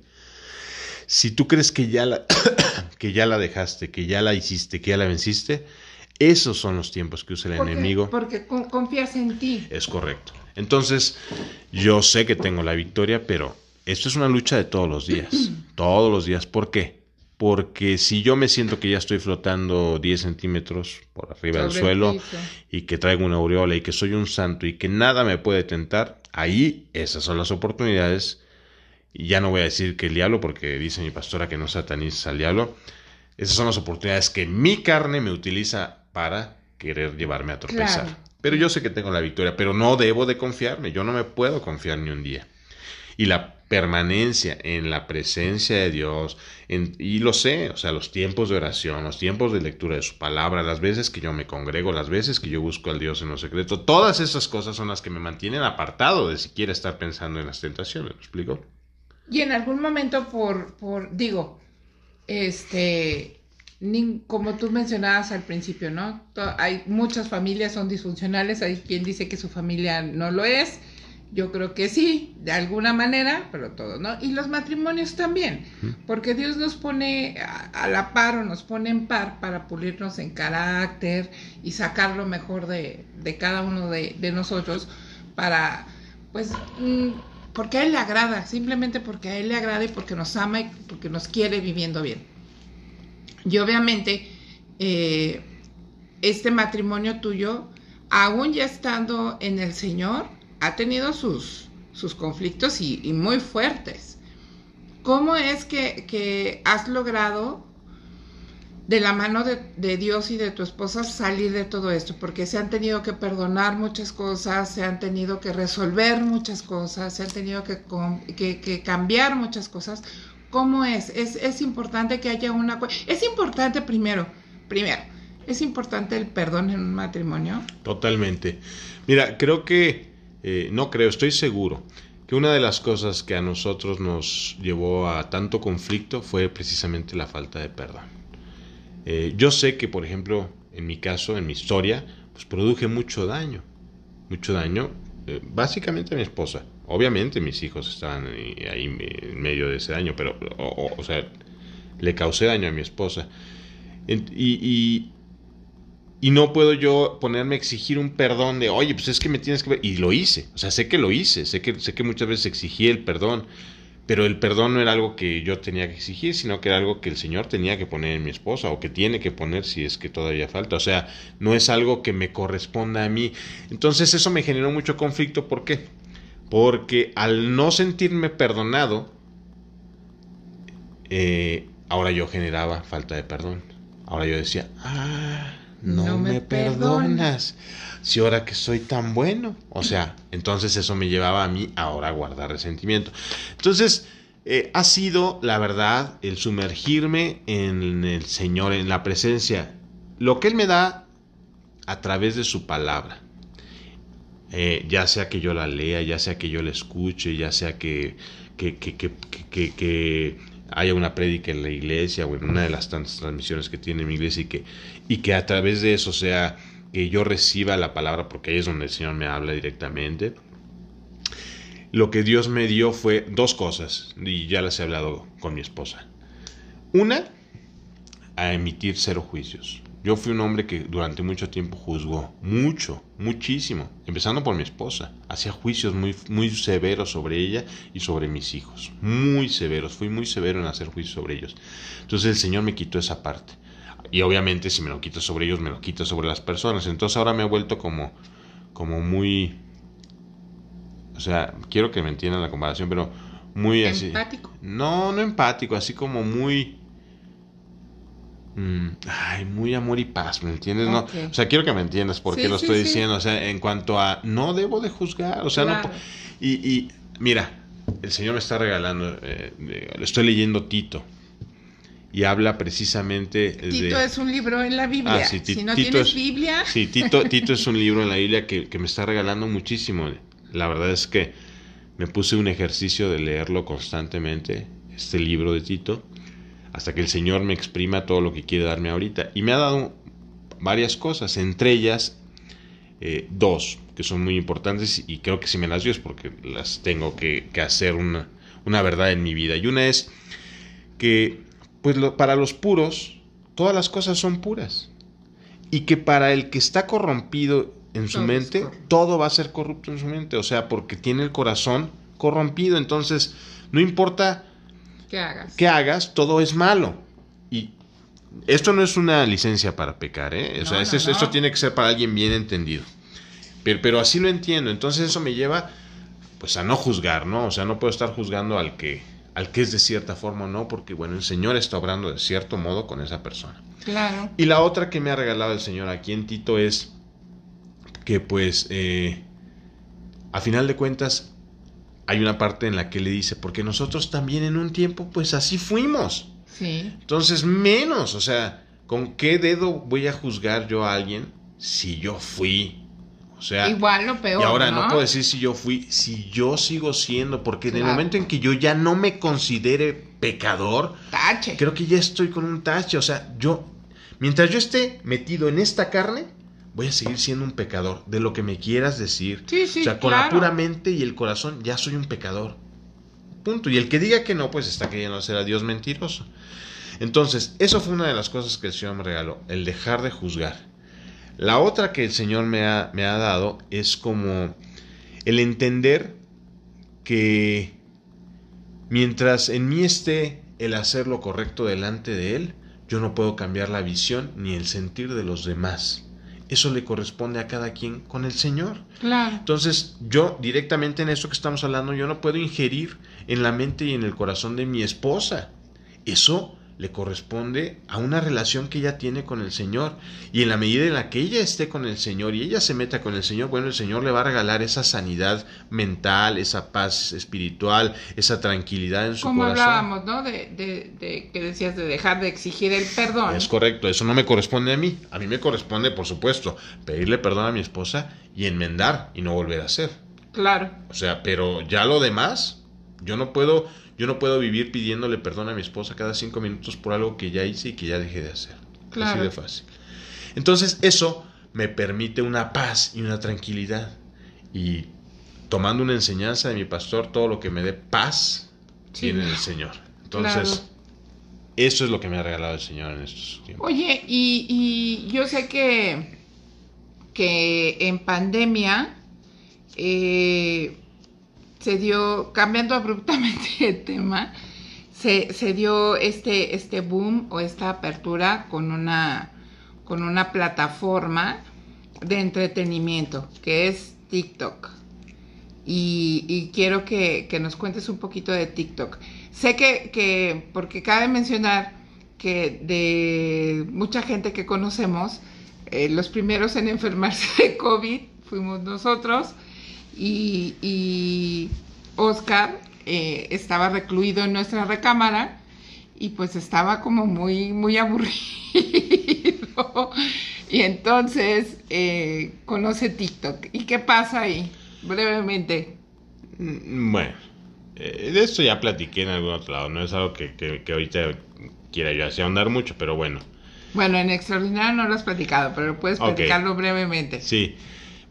Si tú crees que ya la, que ya la dejaste, que ya la hiciste, que ya la venciste, esos son los tiempos que usa el enemigo. Porque confías en ti. Es correcto. Entonces, yo sé que tengo la victoria, pero esto es una lucha de todos los días. todos los días. ¿Por qué? Porque si yo me siento que ya estoy flotando 10 centímetros por arriba del suelo y que traigo una aureola y que soy un santo y que nada me puede tentar, ahí esas son las oportunidades. Y ya no voy a decir que el diablo, porque dice mi pastora que no sataniza al diablo. Esas son las oportunidades que mi carne me utiliza para querer llevarme a tropezar. Pero yo sé que tengo la victoria, pero no debo de confiarme. Yo no me puedo confiar ni un día. Y la permanencia en la presencia de Dios, y lo sé, o sea, los tiempos de oración, los tiempos de lectura de su palabra, las veces que yo me congrego, las veces que yo busco al Dios en lo secreto, todas esas cosas son las que me mantienen apartado de siquiera estar pensando en las tentaciones, ¿me explico? Y en algún momento por, por digo, este, como tú mencionabas al principio, ¿no? Hay muchas familias son disfuncionales, hay quien dice que su familia no lo es, yo creo que sí, de alguna manera, pero todo, ¿no? Y los matrimonios también, porque Dios nos pone a, la par o nos pone en par para pulirnos en carácter y sacar lo mejor de, cada uno de, nosotros para, pues, mm, porque a Él le agrada, simplemente porque a Él le agrada y porque nos ama y porque nos quiere viviendo bien. Y obviamente, eh, este matrimonio tuyo, aún ya estando en el Señor, ha tenido sus, sus conflictos y, muy fuertes. ¿Cómo es que, has logrado de la mano de, Dios y de tu esposa salir de todo esto? Porque se han tenido que perdonar muchas cosas, se han tenido que resolver muchas cosas, se han tenido que, cambiar muchas cosas. ¿Cómo es? es? Es importante que haya una... Es importante primero, primero, es importante el perdón en un matrimonio. Totalmente. Mira, creo que eh, no creo, estoy seguro que una de las cosas que a nosotros nos llevó a tanto conflicto fue precisamente la falta de perdón. Eh, yo sé que, por ejemplo, en mi caso, en mi historia, pues produje mucho daño, mucho daño, eh, básicamente a mi esposa. Obviamente mis hijos estaban ahí, en medio de ese daño, pero, o, sea, le causé daño a mi esposa. y, y no puedo yo ponerme a exigir un perdón de, oye, pues es que me tienes que. Y lo hice. O sea, sé que lo hice. Sé que, sé que muchas veces exigí el perdón. Pero el perdón no era algo que yo tenía que exigir, sino que era algo que el Señor tenía que poner en mi esposa o que tiene que poner si es que todavía falta. O sea, no es algo que me corresponda a mí. Entonces eso me generó mucho conflicto. ¿Por qué? Porque al no sentirme perdonado, eh, ahora yo generaba falta de perdón. Ahora yo decía, ah, no, me, perdonas. Si ahora que soy tan bueno. O sea, entonces eso me llevaba a mí ahora a guardar resentimiento. Entonces, eh, ha sido, la verdad, el sumergirme en el Señor, en la presencia. Lo que Él me da a través de su palabra. Eh, ya sea que yo la lea, ya sea que yo la escuche, ya sea que, que, que, que haya una prédica en la iglesia o en una de las tantas transmisiones que tiene mi iglesia y que, y que a través de eso sea que yo reciba la palabra porque ahí es donde el Señor me habla directamente. Lo que Dios me dio fue dos cosas y ya las he hablado con mi esposa. Una, a emitir cero juicios. Yo fui un hombre que durante mucho tiempo juzgó, mucho, muchísimo, empezando por mi esposa. Hacía juicios muy, muy severos sobre ella y sobre mis hijos. Muy severos, fui muy severo en hacer juicios sobre ellos. Entonces el Señor me quitó esa parte. Y obviamente si me lo quito sobre ellos, me lo quito sobre las personas. Entonces ahora me he vuelto como, como muy... O sea, quiero que me entiendan la comparación, pero muy así... Empático. No, no empático, así como muy Mm, ay, muy amor y paz, ¿me entiendes? No, o sea, quiero que me entiendas por qué lo estoy diciendo. O sea, en cuanto a no debo de juzgar, o sea, no. Y, y, mira, el Señor me está regalando, eh, estoy leyendo Tito. Y habla precisamente Tito es un libro en la Biblia. Ah, si no tienes Biblia. Sí, Tito, Tito es un libro en la Biblia que, que me está regalando muchísimo. La verdad es que me puse un ejercicio de leerlo constantemente, este libro de Tito, hasta que el Señor me exprima todo lo que quiere darme ahorita. Y me ha dado varias cosas, entre ellas eh, dos, que son muy importantes y creo que si me las dio es porque las tengo que, hacer una, una, verdad en mi vida. Y una es que, pues para los puros, todas las cosas son puras. Y que para el que está corrompido en su mente, todo va a ser corrupto en su mente. O sea, porque tiene el corazón corrompido. Entonces, no importa qué hagas, qué hagas todo es malo. Y esto no es una licencia para pecar, ¿eh? O sea, esto, tiene que ser para alguien bien entendido. Pero, pero así lo entiendo. Entonces eso me lleva pues a no juzgar, ¿no? O sea, no puedo estar juzgando al que al que es de cierta forma o no, porque bueno, el Señor está obrando de cierto modo con esa persona. Claro. Y la otra que me ha regalado el Señor aquí en Tito es que pues eh, a final de cuentas hay una parte en la que le dice, porque nosotros también en un tiempo pues así fuimos. Sí. Entonces menos, o sea, ¿con qué dedo voy a juzgar yo a alguien si yo fui? O sea, igual lo peor. Y ahora ¿no? puedo decir si yo fui, si yo sigo siendo, porque en el momento en que yo ya no me considere pecador, tache. Creo que ya estoy con un tache, o sea, yo mientras yo esté metido en esta carne, voy a seguir siendo un pecador, de lo que me quieras decir. Sí, sí, o sea, con la pura mente y el corazón ya soy un pecador. Punto. Y el que diga que no, pues está queriendo ser a Dios mentiroso. Entonces, eso fue una de las cosas que el Señor me regaló, el dejar de juzgar. La otra que el Señor me ha, me ha dado es como el entender que mientras en mí esté el hacer lo correcto delante de Él, yo no puedo cambiar la visión ni el sentir de los demás eso le corresponde a cada quien con el Señor. Claro. Entonces, yo directamente en eso que estamos hablando, yo no puedo ingerir en la mente y en el corazón de mi esposa. Eso le corresponde a una relación que ella tiene con el Señor. Y en la medida en la que ella esté con el Señor y ella se meta con el Señor, bueno, el Señor le va a regalar esa sanidad mental, esa paz espiritual, esa tranquilidad en su Como corazón. hablábamos, ¿no? De, de, que decías de dejar de exigir el perdón. Es correcto, eso no me corresponde a mí. A mí me corresponde, por supuesto, pedirle perdón a mi esposa y enmendar y no volver a hacer. Claro. O sea, pero ya lo demás, yo no puedo yo no puedo vivir pidiéndole perdón a mi esposa cada cinco minutos por algo que ya hice y que ya dejé de hacer. Así de fácil. Entonces eso me permite una paz y una tranquilidad. Y tomando una enseñanza de mi pastor, todo lo que me dé paz tiene el Señor. Entonces, eso es lo que me ha regalado el Señor en estos tiempos. Oye, y, y yo sé que, que en pandemia eh, se dio, cambiando abruptamente de tema, se, se, dio este, este boom o esta apertura con una, con una plataforma de entretenimiento que es TikTok. Y, quiero que, nos cuentes un poquito de TikTok. Sé que, que, porque cabe mencionar que de mucha gente que conocemos, eh, los primeros en enfermarse de COVID fuimos nosotros y, Oscar eh, estaba recluido en nuestra recámara y pues estaba como muy, muy aburrido. y entonces eh, conoce TikTok. ¿Y qué pasa ahí? Brevemente. Mm, bueno, eh, de esto ya platiqué en algún otro lado. No es algo que, que, ahorita quiera yo así ahondar mucho, pero bueno. Bueno, en Extraordinario no lo has platicado, pero puedes platicarlo brevemente. Sí.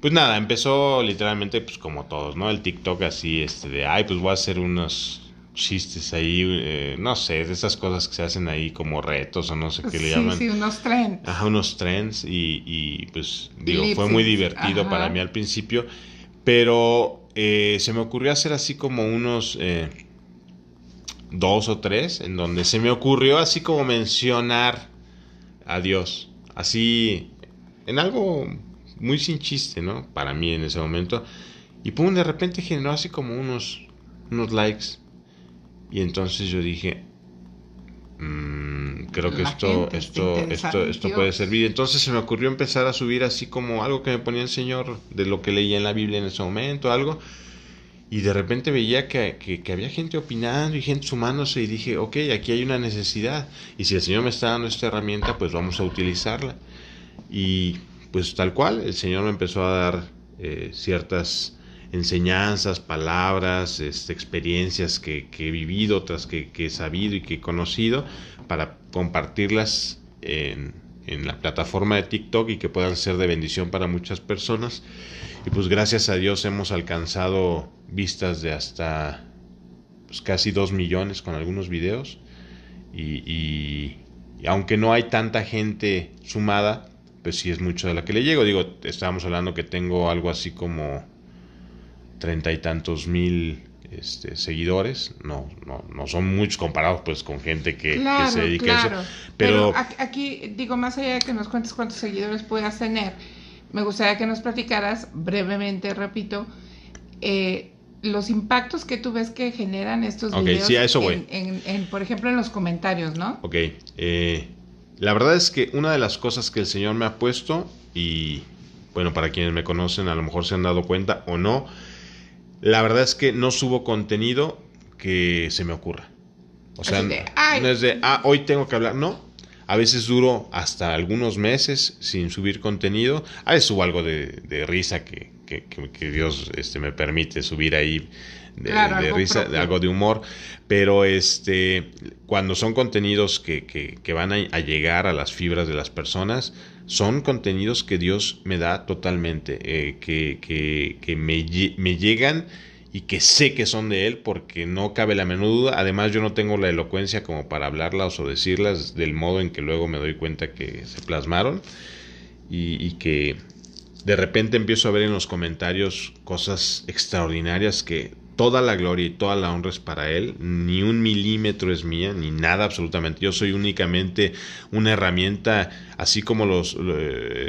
Pues nada, empezó literalmente pues como todos, ¿no? El TikTok así, este, de, ay, pues voy a hacer unos chistes ahí, eh, no sé, de esas cosas que se hacen ahí como retos o no sé qué le llaman. Sí, unos trends. Ajá, unos trends y, y pues digo, fue muy divertido para mí al principio, pero eh, se me ocurrió hacer así como unos eh, dos o tres, en donde se me ocurrió así como mencionar a Dios, así en algo muy sin chiste, ¿no? Para mí en ese momento. Y pum, de repente generó así como unos, unos likes. Y entonces yo dije, mmm, creo que esto, esto, esto, esto puede servir. Entonces se me ocurrió empezar a subir así como algo que me ponía el Señor de lo que leía en la Biblia en ese momento, algo. Y de repente veía que, que, que, había gente opinando y gente sumándose y dije, ok, aquí hay una necesidad. Y si el Señor me está dando esta herramienta, pues vamos a utilizarla. Y pues tal cual, el Señor me empezó a dar eh, ciertas enseñanzas, palabras, este, experiencias que, he vivido, otras que, he sabido y que he conocido, para compartirlas en, en la plataforma de TikTok y que puedan ser de bendición para muchas personas. Y pues gracias a Dios hemos alcanzado vistas de hasta pues, casi 2 millones con algunos videos. y, aunque no hay tanta gente sumada, pues sí es mucho de la que le llego. Digo, estábamos hablando que tengo algo así como treinta y tantos mil este, seguidores. No, no, no son muchos comparados pues con gente que, se dedica a eso. Pero, aquí, digo, más allá de que nos cuentes cuántos seguidores puedas tener, me gustaría que nos platicaras brevemente, repito, eh, los impactos que tú ves que generan estos videos sí, a eso voy. En, por ejemplo, en los comentarios, ¿no? Ok. Eh, la verdad es que una de las cosas que el Señor me ha puesto, y bueno, para quienes me conocen a lo mejor se han dado cuenta o no, la verdad es que no subo contenido que se me ocurra. O sea, no es de, ah, hoy tengo que hablar, no. A veces duro hasta algunos meses sin subir contenido. A veces subo algo de, risa que, que, Dios este, me permite subir ahí de, risa, de algo de humor, pero este, cuando son contenidos que, que, van a, llegar a las fibras de las personas, son contenidos que Dios me da totalmente, eh, que, que me, me llegan y que sé que son de él porque no cabe la menor duda. Además yo no tengo la elocuencia como para hablarlas o decirlas del modo en que luego me doy cuenta que se plasmaron y, y que de repente empiezo a ver en los comentarios cosas extraordinarias que toda la gloria y toda la honra es para Él, ni un milímetro es mía, ni nada absolutamente. Yo soy únicamente una herramienta, así como los,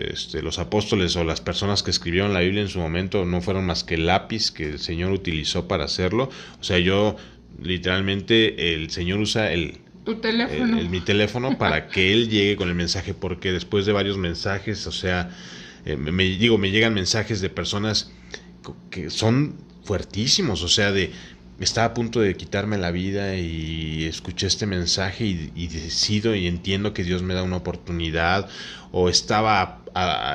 este, los apóstoles o las personas que escribieron la Biblia en su momento no fueron más que el lápiz que el Señor utilizó para hacerlo. O sea, yo literalmente el Señor usa el... Tu teléfono. mi teléfono para que Él llegue con el mensaje, porque después de varios mensajes, o sea, eh, me digo, me llegan mensajes de personas que son fuertísimos, o sea, de estaba a punto de quitarme la vida y escuché este mensaje y, decido y entiendo que Dios me da una oportunidad o estaba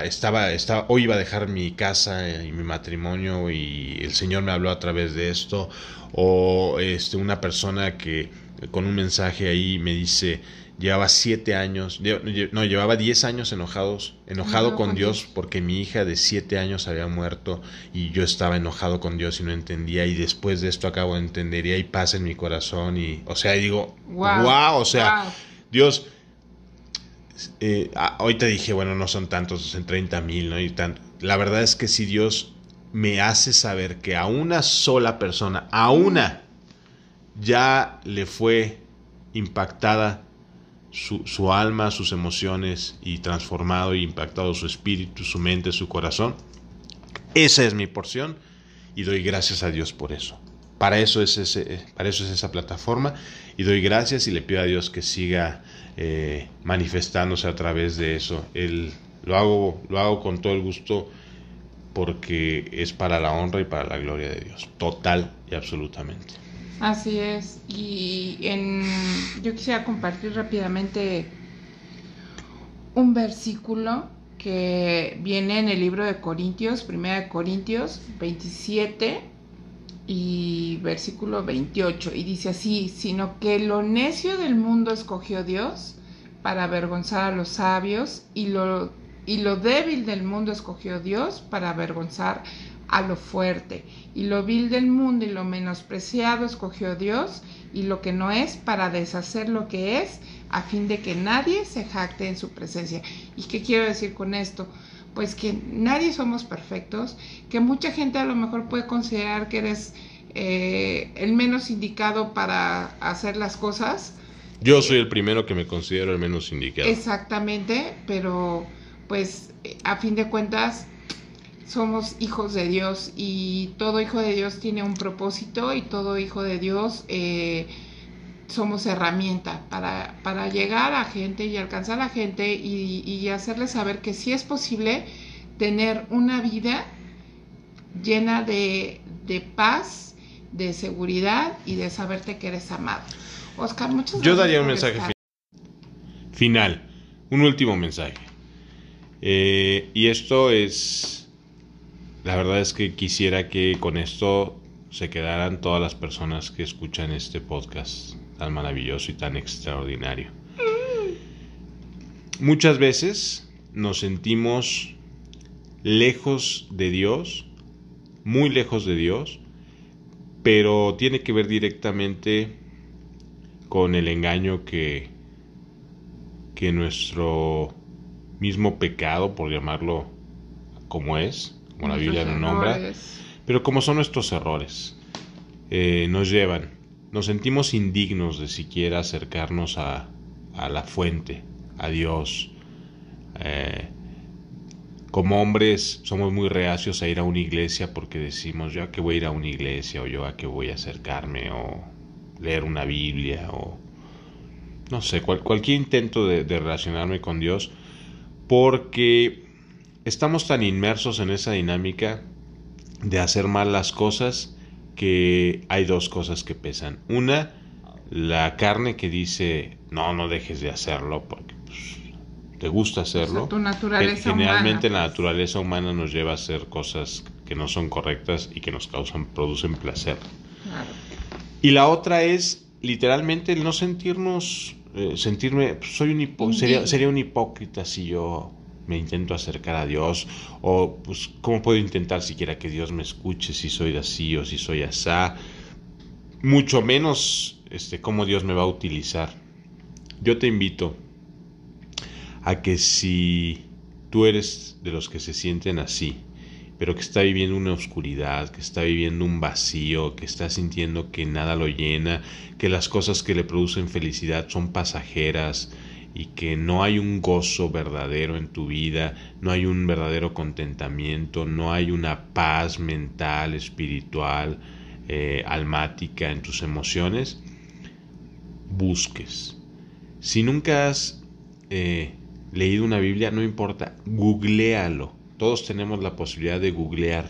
estaba estaba hoy iba a dejar mi casa y mi matrimonio y el Señor me habló a través de esto o este una persona que con un mensaje ahí me dice Llevaba siete años, no, llevaba diez años enojados, enojado con, Dios, porque mi hija de siete años había muerto y yo estaba enojado con Dios y no entendía y después de esto acabo de entender y hay paz en mi corazón y, o sea, digo, wow, o sea, Dios, eh, hoy te dije, bueno, no son tantos, son 30 mil, ¿no? Y tanto. La verdad es que si Dios me hace saber que a una sola persona, a una, ya le fue impactada su, alma, sus emociones y transformado y impactado su espíritu, su mente, su corazón. Esa es mi porción y doy gracias a Dios por eso. Para eso es, ese, para eso es esa plataforma y doy gracias y le pido a Dios que siga eh, manifestándose a través de eso. lo, hago, lo hago con todo el gusto porque es para la honra y para la gloria de Dios, total y absolutamente. Así es. Y en, yo quisiera compartir rápidamente un versículo que viene en el libro de Corintios, primera de Corintios 27 y versículo 28. Y dice así, sino que lo necio del mundo escogió Dios para avergonzar a los sabios y lo, y lo débil del mundo escogió Dios para avergonzar a lo fuerte, y lo vil del mundo y lo menospreciado escogió Dios, y lo que no es para deshacer lo que es, a fin de que nadie se jacte en su presencia. ¿Y qué quiero decir con esto? Pues que nadie somos perfectos, que mucha gente a lo mejor puede considerar que eres eh, el menos indicado para hacer las cosas. Yo soy el primero que me considero el menos indicado. Exactamente, pero pues a fin de cuentas somos hijos de Dios y todo hijo de Dios tiene un propósito y todo hijo de Dios eh, somos herramienta para, para, llegar a gente y alcanzar a gente y, y hacerles saber que sí es posible tener una vida llena de, de, paz, de seguridad y de saberte que eres amado. Oscar, muchas gracias. Yo daría un mensaje final, un último mensaje. Eh, y esto es la verdad es que quisiera que con esto se quedaran todas las personas que escuchan este podcast tan maravilloso y tan extraordinario. Muchas veces nos sentimos lejos de Dios, muy lejos de Dios, pero tiene que ver directamente con el engaño que, que nuestro mismo pecado, por llamarlo como es, como la Biblia lo nombra, pero como son nuestros errores, eh, nos llevan, nos sentimos indignos de siquiera acercarnos a, a la fuente, a Dios. Eh, como hombres somos muy reacios a ir a una iglesia porque decimos yo a qué voy a ir a una iglesia o yo a qué voy a acercarme o leer una Biblia o no sé, cualquier intento de, de relacionarme con Dios porque estamos tan inmersos en esa dinámica de hacer mal las cosas que hay dos cosas que pesan. Una, la carne que dice, no, no dejes de hacerlo porque pues, te gusta hacerlo. tu naturaleza Generalmente la naturaleza humana nos lleva a hacer cosas que no son correctas y que nos causan, producen placer. Y la otra es literalmente el no sentirnos eh, sentirme, pues, soy un sería, sería un hipócrita si yo me intento acercar a Dios o pues cómo puedo intentar siquiera que Dios me escuche si soy así o si soy asá mucho menos este cómo Dios me va a utilizar. Yo te invito a que si tú eres de los que se sienten así pero que está viviendo una oscuridad, que está viviendo un vacío, que está sintiendo que nada lo llena, que las cosas que le producen felicidad son pasajeras y que no hay un gozo verdadero en tu vida, no hay un verdadero contentamiento, no hay una paz mental, espiritual, eh, almática en tus emociones, busques. Si nunca has eh, leído una Biblia, no importa, googlealo todos tenemos la posibilidad de googlear.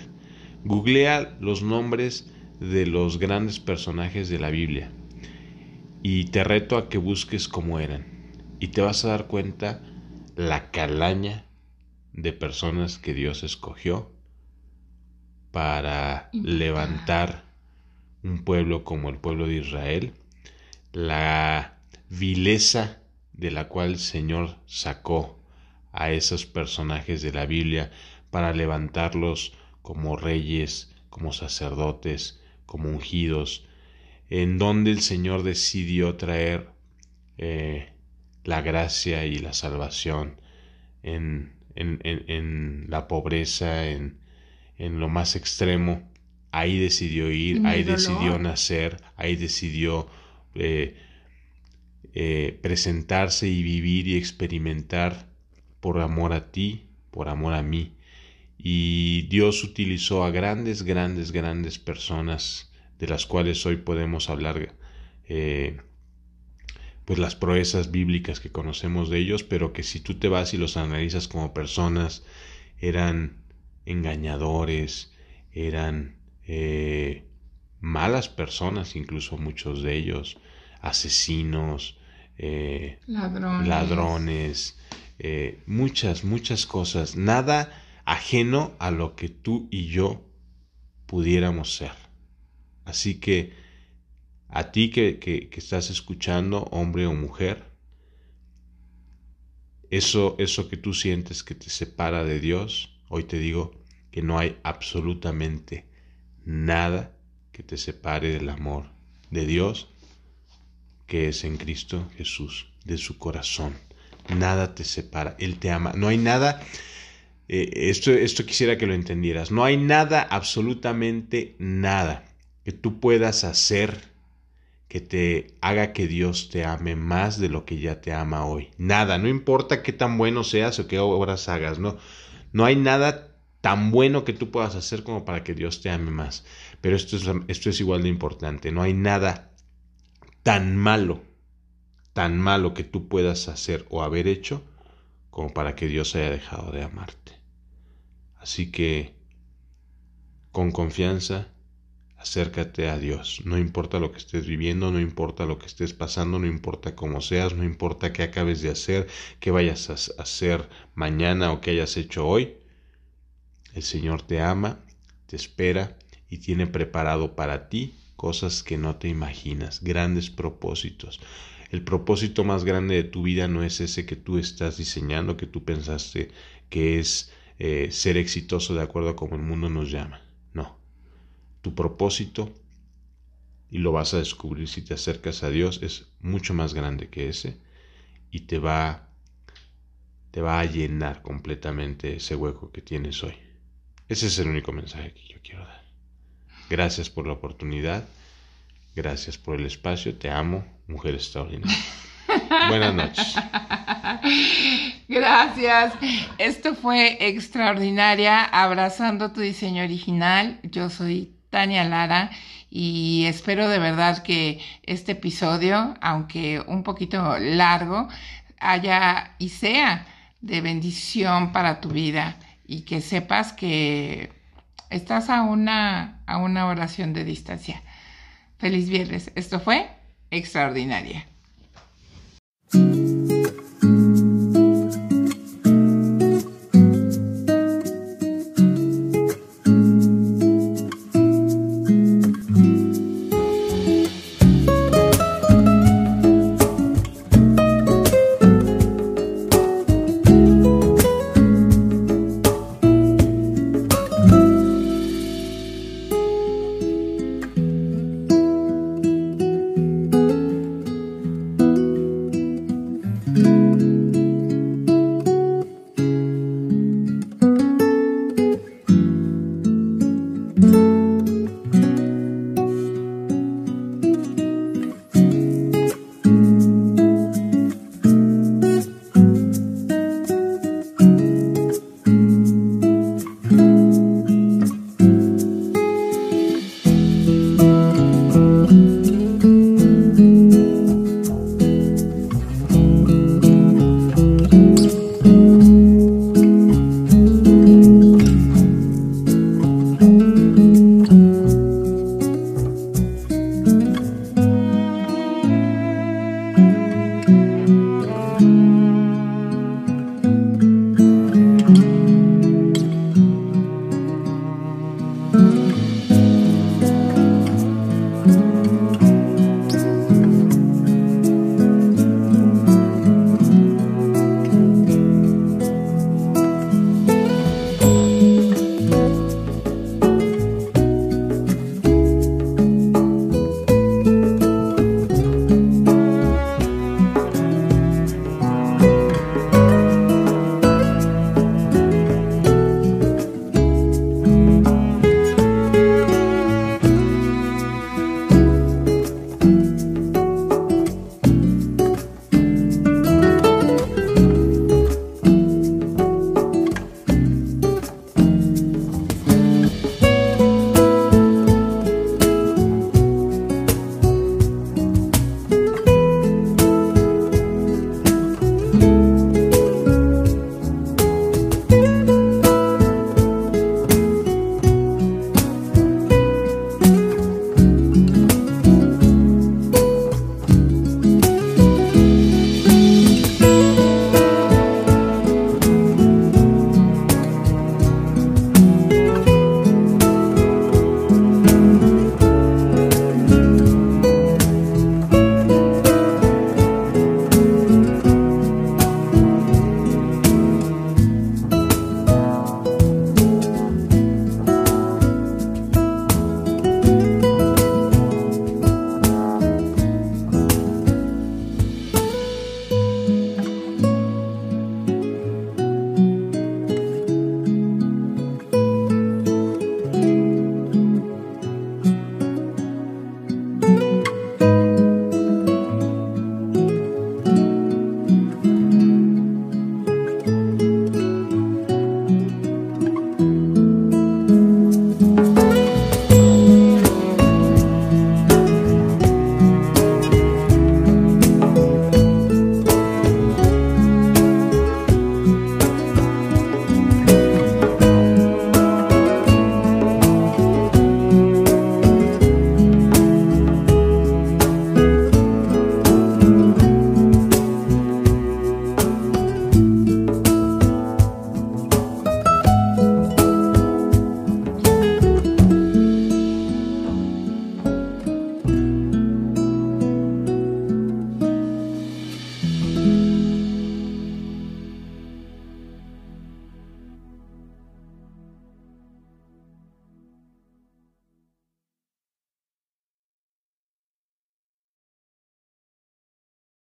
Googlea los nombres de los grandes personajes de la Biblia y te reto a que busques cómo eran y te vas a dar cuenta la calaña de personas que Dios escogió para levantar un pueblo como el pueblo de Israel, la vileza de la cual el Señor sacó a esos personajes de la Biblia para levantarlos como reyes, como sacerdotes, como ungidos, en donde el Señor decidió traer eh, la gracia y la salvación en, en, en, la pobreza, en, en, lo más extremo. Ahí decidió ir, ahí decidió nacer, ahí decidió eh, eh, presentarse y vivir y experimentar por amor a ti, por amor a mí. Y Dios utilizó a grandes, grandes, grandes personas de las cuales hoy podemos hablar, eh, pues las proezas bíblicas que conocemos de ellos, pero que si tú te vas y los analizas como personas, eran engañadores, eran eh, malas personas, incluso muchos de ellos, asesinos, eh, ladrones eh, muchas, muchas cosas, nada ajeno a lo que tú y yo pudiéramos ser. Así que a ti que, que, estás escuchando, hombre o mujer, eso, eso que tú sientes que te separa de Dios, hoy te digo que no hay absolutamente nada que te separe del amor de Dios que es en Cristo Jesús, de su corazón nada te separa, Él te ama. No hay nada, eh, esto, esto quisiera que lo entendieras, no hay nada, absolutamente nada que tú puedas hacer que te haga que Dios te ame más de lo que ya te ama hoy. Nada, no importa qué tan bueno seas o qué obras hagas, no, no hay nada tan bueno que tú puedas hacer como para que Dios te ame más. Pero esto es, esto es igual de importante, no hay nada tan malo tan malo que tú puedas hacer o haber hecho como para que Dios haya dejado de amarte. Así que, con confianza, acércate a Dios. No importa lo que estés viviendo, no importa lo que estés pasando, no importa cómo seas, no importa qué acabes de hacer, qué vayas a hacer mañana o qué hayas hecho hoy. El Señor te ama te espera y tiene preparado para ti cosas que no te imaginas, grandes propósitos. El propósito más grande de tu vida no es ese que tú estás diseñando, que tú pensaste que es eh, ser exitoso de acuerdo a como el mundo nos llama. Tu propósito, y lo vas a descubrir si te acercas a Dios, es mucho más grande que ese y te va, te va a llenar completamente ese hueco que tienes hoy. Ese es el único mensaje que yo quiero dar. Gracias por la oportunidad. Gracias por el espacio. Te amo, mujer extraordinaria. Buenas noches. Gracias. Esto fue extraordinaria, abrazando tu diseño original. Yo soy Tania Lara y espero de verdad que este episodio, aunque un poquito largo, haya y sea de bendición para tu vida y que sepas que estás a una, a una oración de distancia. Feliz viernes. Esto fue extraordinaria.